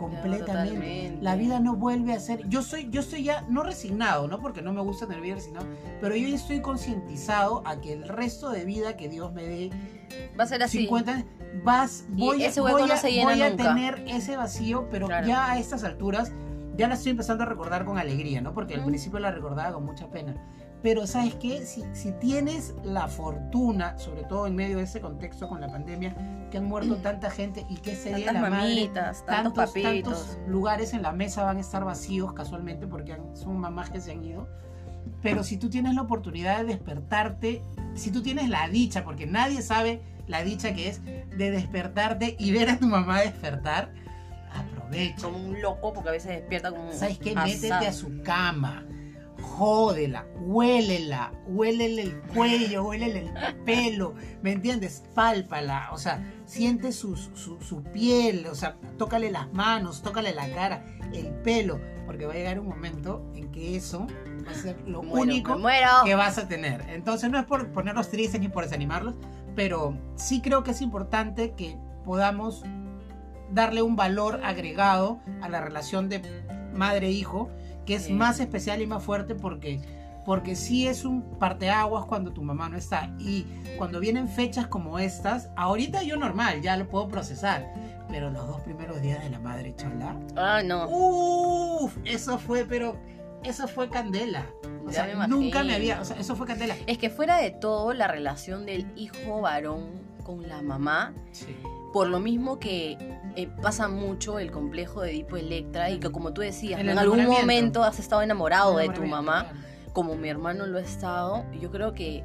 completamente. la vida no vuelve a ser. Yo soy, yo estoy ya no resignado, no porque no me gusta tener vida resignado, pero yo ya estoy concientizado a que el resto de vida que Dios me dé, Va a ser así. 50 años, vas, voy, a- ese voy no a, voy tener ese vacío, pero Claro. ya a estas alturas ya la estoy empezando a recordar con alegría, ¿no? Porque al principio la recordaba con mucha pena. Pero ¿sabes qué? Si, si tienes la fortuna, sobre todo en medio de ese contexto con la pandemia, que han muerto tanta gente y que Tantas la madre, mamitas, tantos, tantos, papitos. tantos lugares en la mesa van a estar vacíos casualmente porque han- son mamás que se han ido. Pero si tú tienes la oportunidad de despertarte, si tú tienes la dicha, porque nadie sabe la dicha que es de despertarte y ver a tu mamá despertar, aprovecha. Como un loco, porque a veces despierta como un ¿Sabes qué? asado. Métete a su cama. Jódela, huélela, huélele el cuello, huélele el pelo, ¿me entiendes? Pálpala, o sea, siente su, su, su piel, o sea, tócale las manos, tócale la cara, el pelo, porque va a llegar un momento en que eso va a ser lo Muero, único que vas a tener. Entonces no es por ponerlos tristes ni por desanimarlos, pero sí creo que es importante que podamos darle un valor agregado a la relación de madre-hijo, que es más especial y más fuerte porque, porque sí es un parteaguas cuando tu mamá no está. Y cuando vienen fechas como estas, ahorita yo normal, ya lo puedo procesar, pero los dos primeros días de la madre, chala, Ah, no. uff, eso fue, pero eso fue candela. O sea, me nunca me había, o sea, eso fue candela. Es que fuera de todo, la relación del hijo varón con la mamá, Sí. por lo mismo que eh, pasa mucho el complejo de Edipo Electra y que como tú decías, en algún momento has estado enamorado de tu mamá, claro. como mi hermano lo ha estado, yo creo que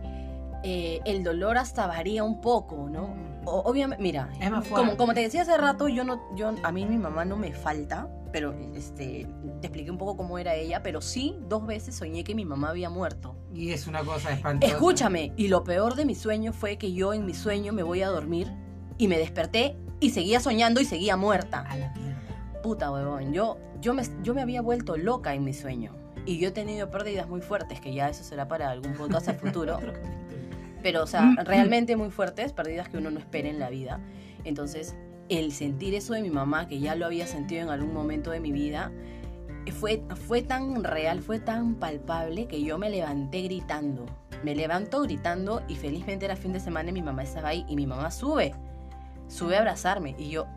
eh, el dolor hasta varía un poco, ¿no? O- Obviamente, mira, como, como te decía hace rato, yo no, yo, a mí mi mamá no me falta, pero este, te expliqué un poco cómo era ella, pero sí, dos veces soñé que mi mamá había muerto. Y es una cosa espantosa. Escúchame, y lo peor de mi sueño fue que yo en mi sueño me voy a dormir y me desperté y seguía soñando y seguía muerta. A la mierda. Puta huevón, yo, yo, me, yo me había vuelto loca en mi sueño. Y yo he tenido pérdidas muy fuertes, que ya eso será para algún podcast al futuro. <laughs> Pero, o sea, Mm, realmente muy fuertes, pérdidas que uno no espera en la vida. Entonces, el sentir eso de mi mamá, que ya lo había sentido en algún momento de mi vida, fue, fue tan real, fue tan palpable que yo me levanté gritando. Me levanto gritando y felizmente era fin de semana y mi mamá estaba ahí y mi mamá sube, sube a abrazarme y yo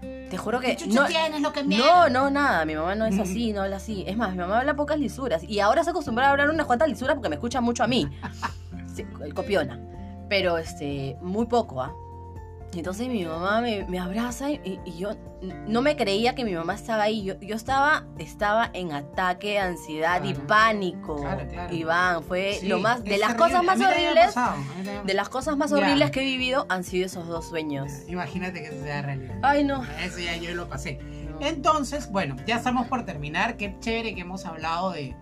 Te juro que. ¿Qué chucha No, tienes lo que me no, no, nada. Mi mamá no es así, no habla así. Es más, mi mamá habla pocas lisuras. Y ahora se acostumbra a hablar unas cuantas lisuras porque me escucha mucho a mí. Sí, copiona. Pero este, muy poco, ¿ah? Entonces mi mamá me, me abraza y, y yo no me creía que mi mamá estaba ahí. Yo, yo estaba, estaba en ataque de ansiedad y pánico. Claro, claro. Iván, fue Sí, lo más. De las cosas más horribles. pasado, De las cosas más horribles que he vivido han sido esos dos sueños. Imagínate que sea realidad. Ay, no. Eso ya yo lo pasé. No. Entonces, bueno, ya estamos por terminar. Qué chévere que hemos hablado de,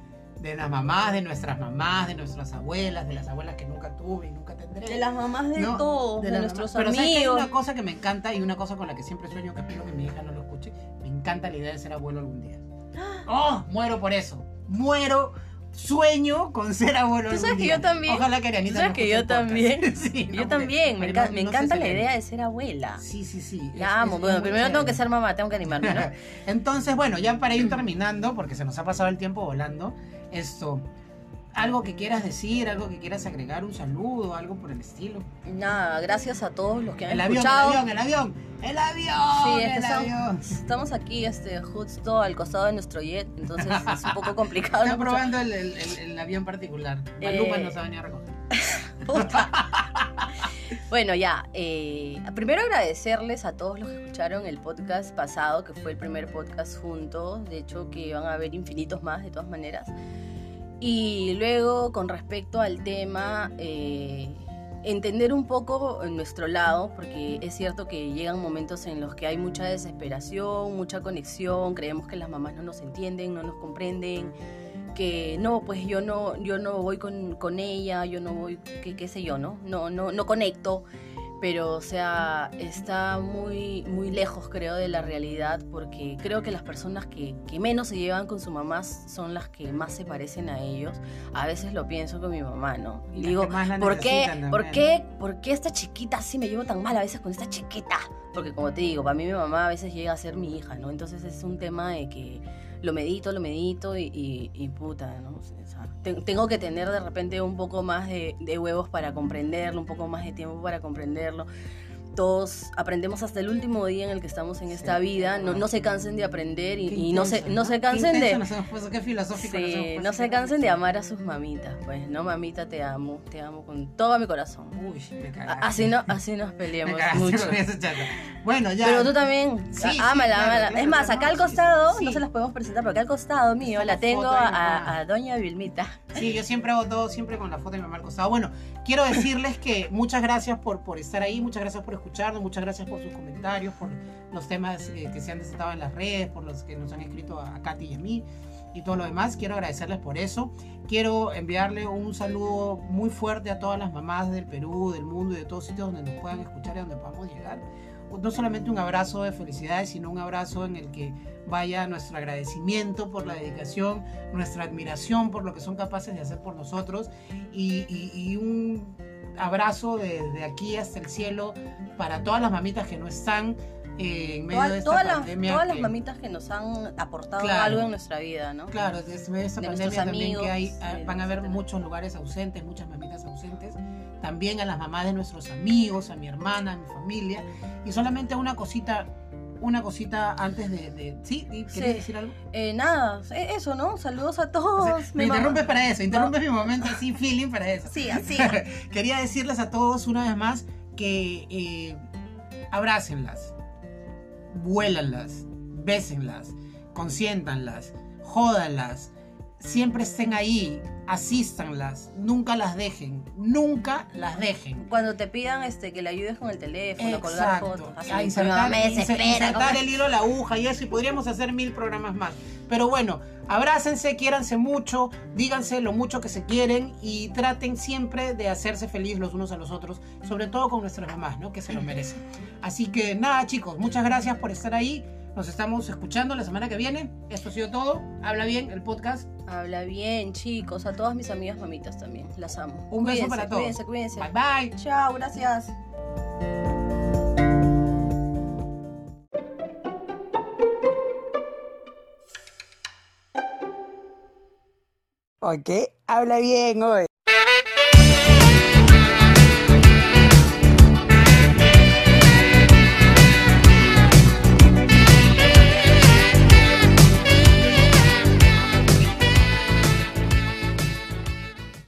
de las mamás, de nuestras mamás, de nuestras abuelas, de las abuelas que nunca tuve y nunca tendré. De las mamás de No, todos, de, la nuestros mamá. Pero ¿sabes que hay amigos. una cosa que me encanta y una cosa con la que siempre sueño, que espero que mi hija no lo escuche. Me encanta la idea de ser abuelo algún día. <gasps> ¡Oh! Muero por eso. Muero. Sueño con ser abuelo. Tú sabes algún que día. yo también. Ojalá que Tú Arianita sabes no que yo también. <laughs> Sí, no, yo hombre, también. Me, enca- no- no encanta la idea de ser abuela. Sí, sí, sí. Es- La amo. es- Bueno, muy primero tengo que ser mamá, tengo que animarme, ¿no? <laughs> Entonces, bueno, ya para ir terminando, porque se nos ha pasado el tiempo volando, esto, algo que quieras decir, algo que quieras agregar, un saludo, algo por el estilo. Nada, gracias a todos los que han El avión, el escuchado. avión, el avión, el avión, Sí, es que el son- avión. Estamos aquí, este, justo al costado de nuestro jet, entonces es un poco <laughs> complicado. Está ¿no? probando el, el- el- el avión particular. Malupa Eh, nos va a venir a recoger. <laughs> Bueno, ya. eh, primero agradecerles a todos los que escucharon el podcast pasado, que fue el primer podcast juntos. De hecho, que van a haber infinitos más, de todas maneras. Y luego, con respecto al tema, eh, entender un poco en nuestro lado, porque es cierto que llegan momentos en los que hay mucha desesperación, mucha conexión, creemos que las mamás no nos entienden, no nos comprenden, que no, pues yo no, yo no voy con, con ella, yo no voy, qué, qué sé yo, ¿no? No, no, no conecto. Pero, o sea, está muy, muy lejos, creo, de la realidad, porque creo que las personas que, que menos se llevan con sus mamás son las que más se parecen a ellos. A veces lo pienso con mi mamá, ¿no? Y digo, ¿por qué, ¿por, qué, ¿por qué esta chiquita así me llevo tan mal a veces con esta chiquita? Porque como te digo, para mí mi mamá a veces llega a ser mi hija, ¿no? Entonces es un tema de que lo medito, lo medito y, y- y puta, ¿no? O sea, te- tengo que tener de repente un poco más de, de huevos para comprenderlo, un poco más de tiempo para comprenderlo. Todos aprendemos hasta el último día en el que estamos en esta Sí, vida. No, no se cansen de aprender y, no, se, no se cansen de... intenso nos hemos puesto, qué filosófico nos hemos Sí, puesto. no se cansen de amar a sus mamitas, pues, ¿no? Mamita, te amo, te amo con todo mi corazón. Uy, me cagaste. Así, no, así nos peleamos <laughs> mucho. Bueno, ya. Pero tú también, Sí, sí, ámala, claro, ámala. claro, es más, acá al costado, no se las podemos presentar, pero acá al costado mío la tengo a, Doña Vilmita. Sí, yo siempre hago todo, siempre con la foto de mi mamá al costado. Bueno, quiero decirles que muchas gracias por, por estar ahí, muchas gracias por escucharnos, muchas gracias por sus comentarios, por los temas eh, que se han desatado en las redes, por los que nos han escrito a, a Katy y a mí y todo lo demás. Quiero agradecerles por eso. Quiero enviarle un saludo muy fuerte a todas las mamás del Perú, del mundo y de todos sitios donde nos puedan escuchar y donde podamos llegar. No solamente un abrazo de felicidades, sino un abrazo en el que vaya nuestro agradecimiento por la dedicación, nuestra admiración por lo que son capaces de hacer por nosotros y, y- y un abrazo de, de aquí hasta el cielo para todas las mamitas que no están eh, en medio Todas, de esta todas las, pandemia. todas las mamitas que nos han aportado Claro. algo en nuestra vida, ¿no? Claro, desde medio de esta De pandemia también amigos, que hay, ah, van a haber muchos lugares ausentes, muchas mamitas ausentes. También a las mamás de nuestros amigos, a mi hermana, a mi familia. Y solamente una cosita, una cosita antes de... de- ¿Sí? ¿Querías Sí. decir algo? Eh, nada, eh, eso, ¿no? Saludos a O todos. sea, me mamá. interrumpes para eso, interrumpes mi momento así, feeling para eso. Sí, así. <laughs> Quería decirles a todos una vez más que eh, abrácenlas, vuélanlas, bésenlas, consiéntanlas, jódanlas, siempre estén ahí, asístanlas, nunca las dejen, nunca las dejen. Cuando te pidan este que le ayudes con el teléfono, a colgar Exacto. fotos. así, A insertar, mamá me inser- desespera, insertar el hilo, la aguja y eso, y podríamos hacer mil programas más. Pero bueno, abrácense, quiéranse mucho, díganse lo mucho que se quieren y traten siempre de hacerse feliz los unos a los otros, sobre todo con nuestras mamás, ¿no? Que se lo merecen. Así que nada, chicos, muchas gracias por estar ahí. Nos estamos escuchando la semana que viene. Esto ha sido todo. Habla bien el podcast. Habla bien, chicos. A todas mis amigas mamitas también. Las amo. Un beso para todos. Cuídense, cuídense. Bye bye. Chao, gracias. Ok, habla bien hoy.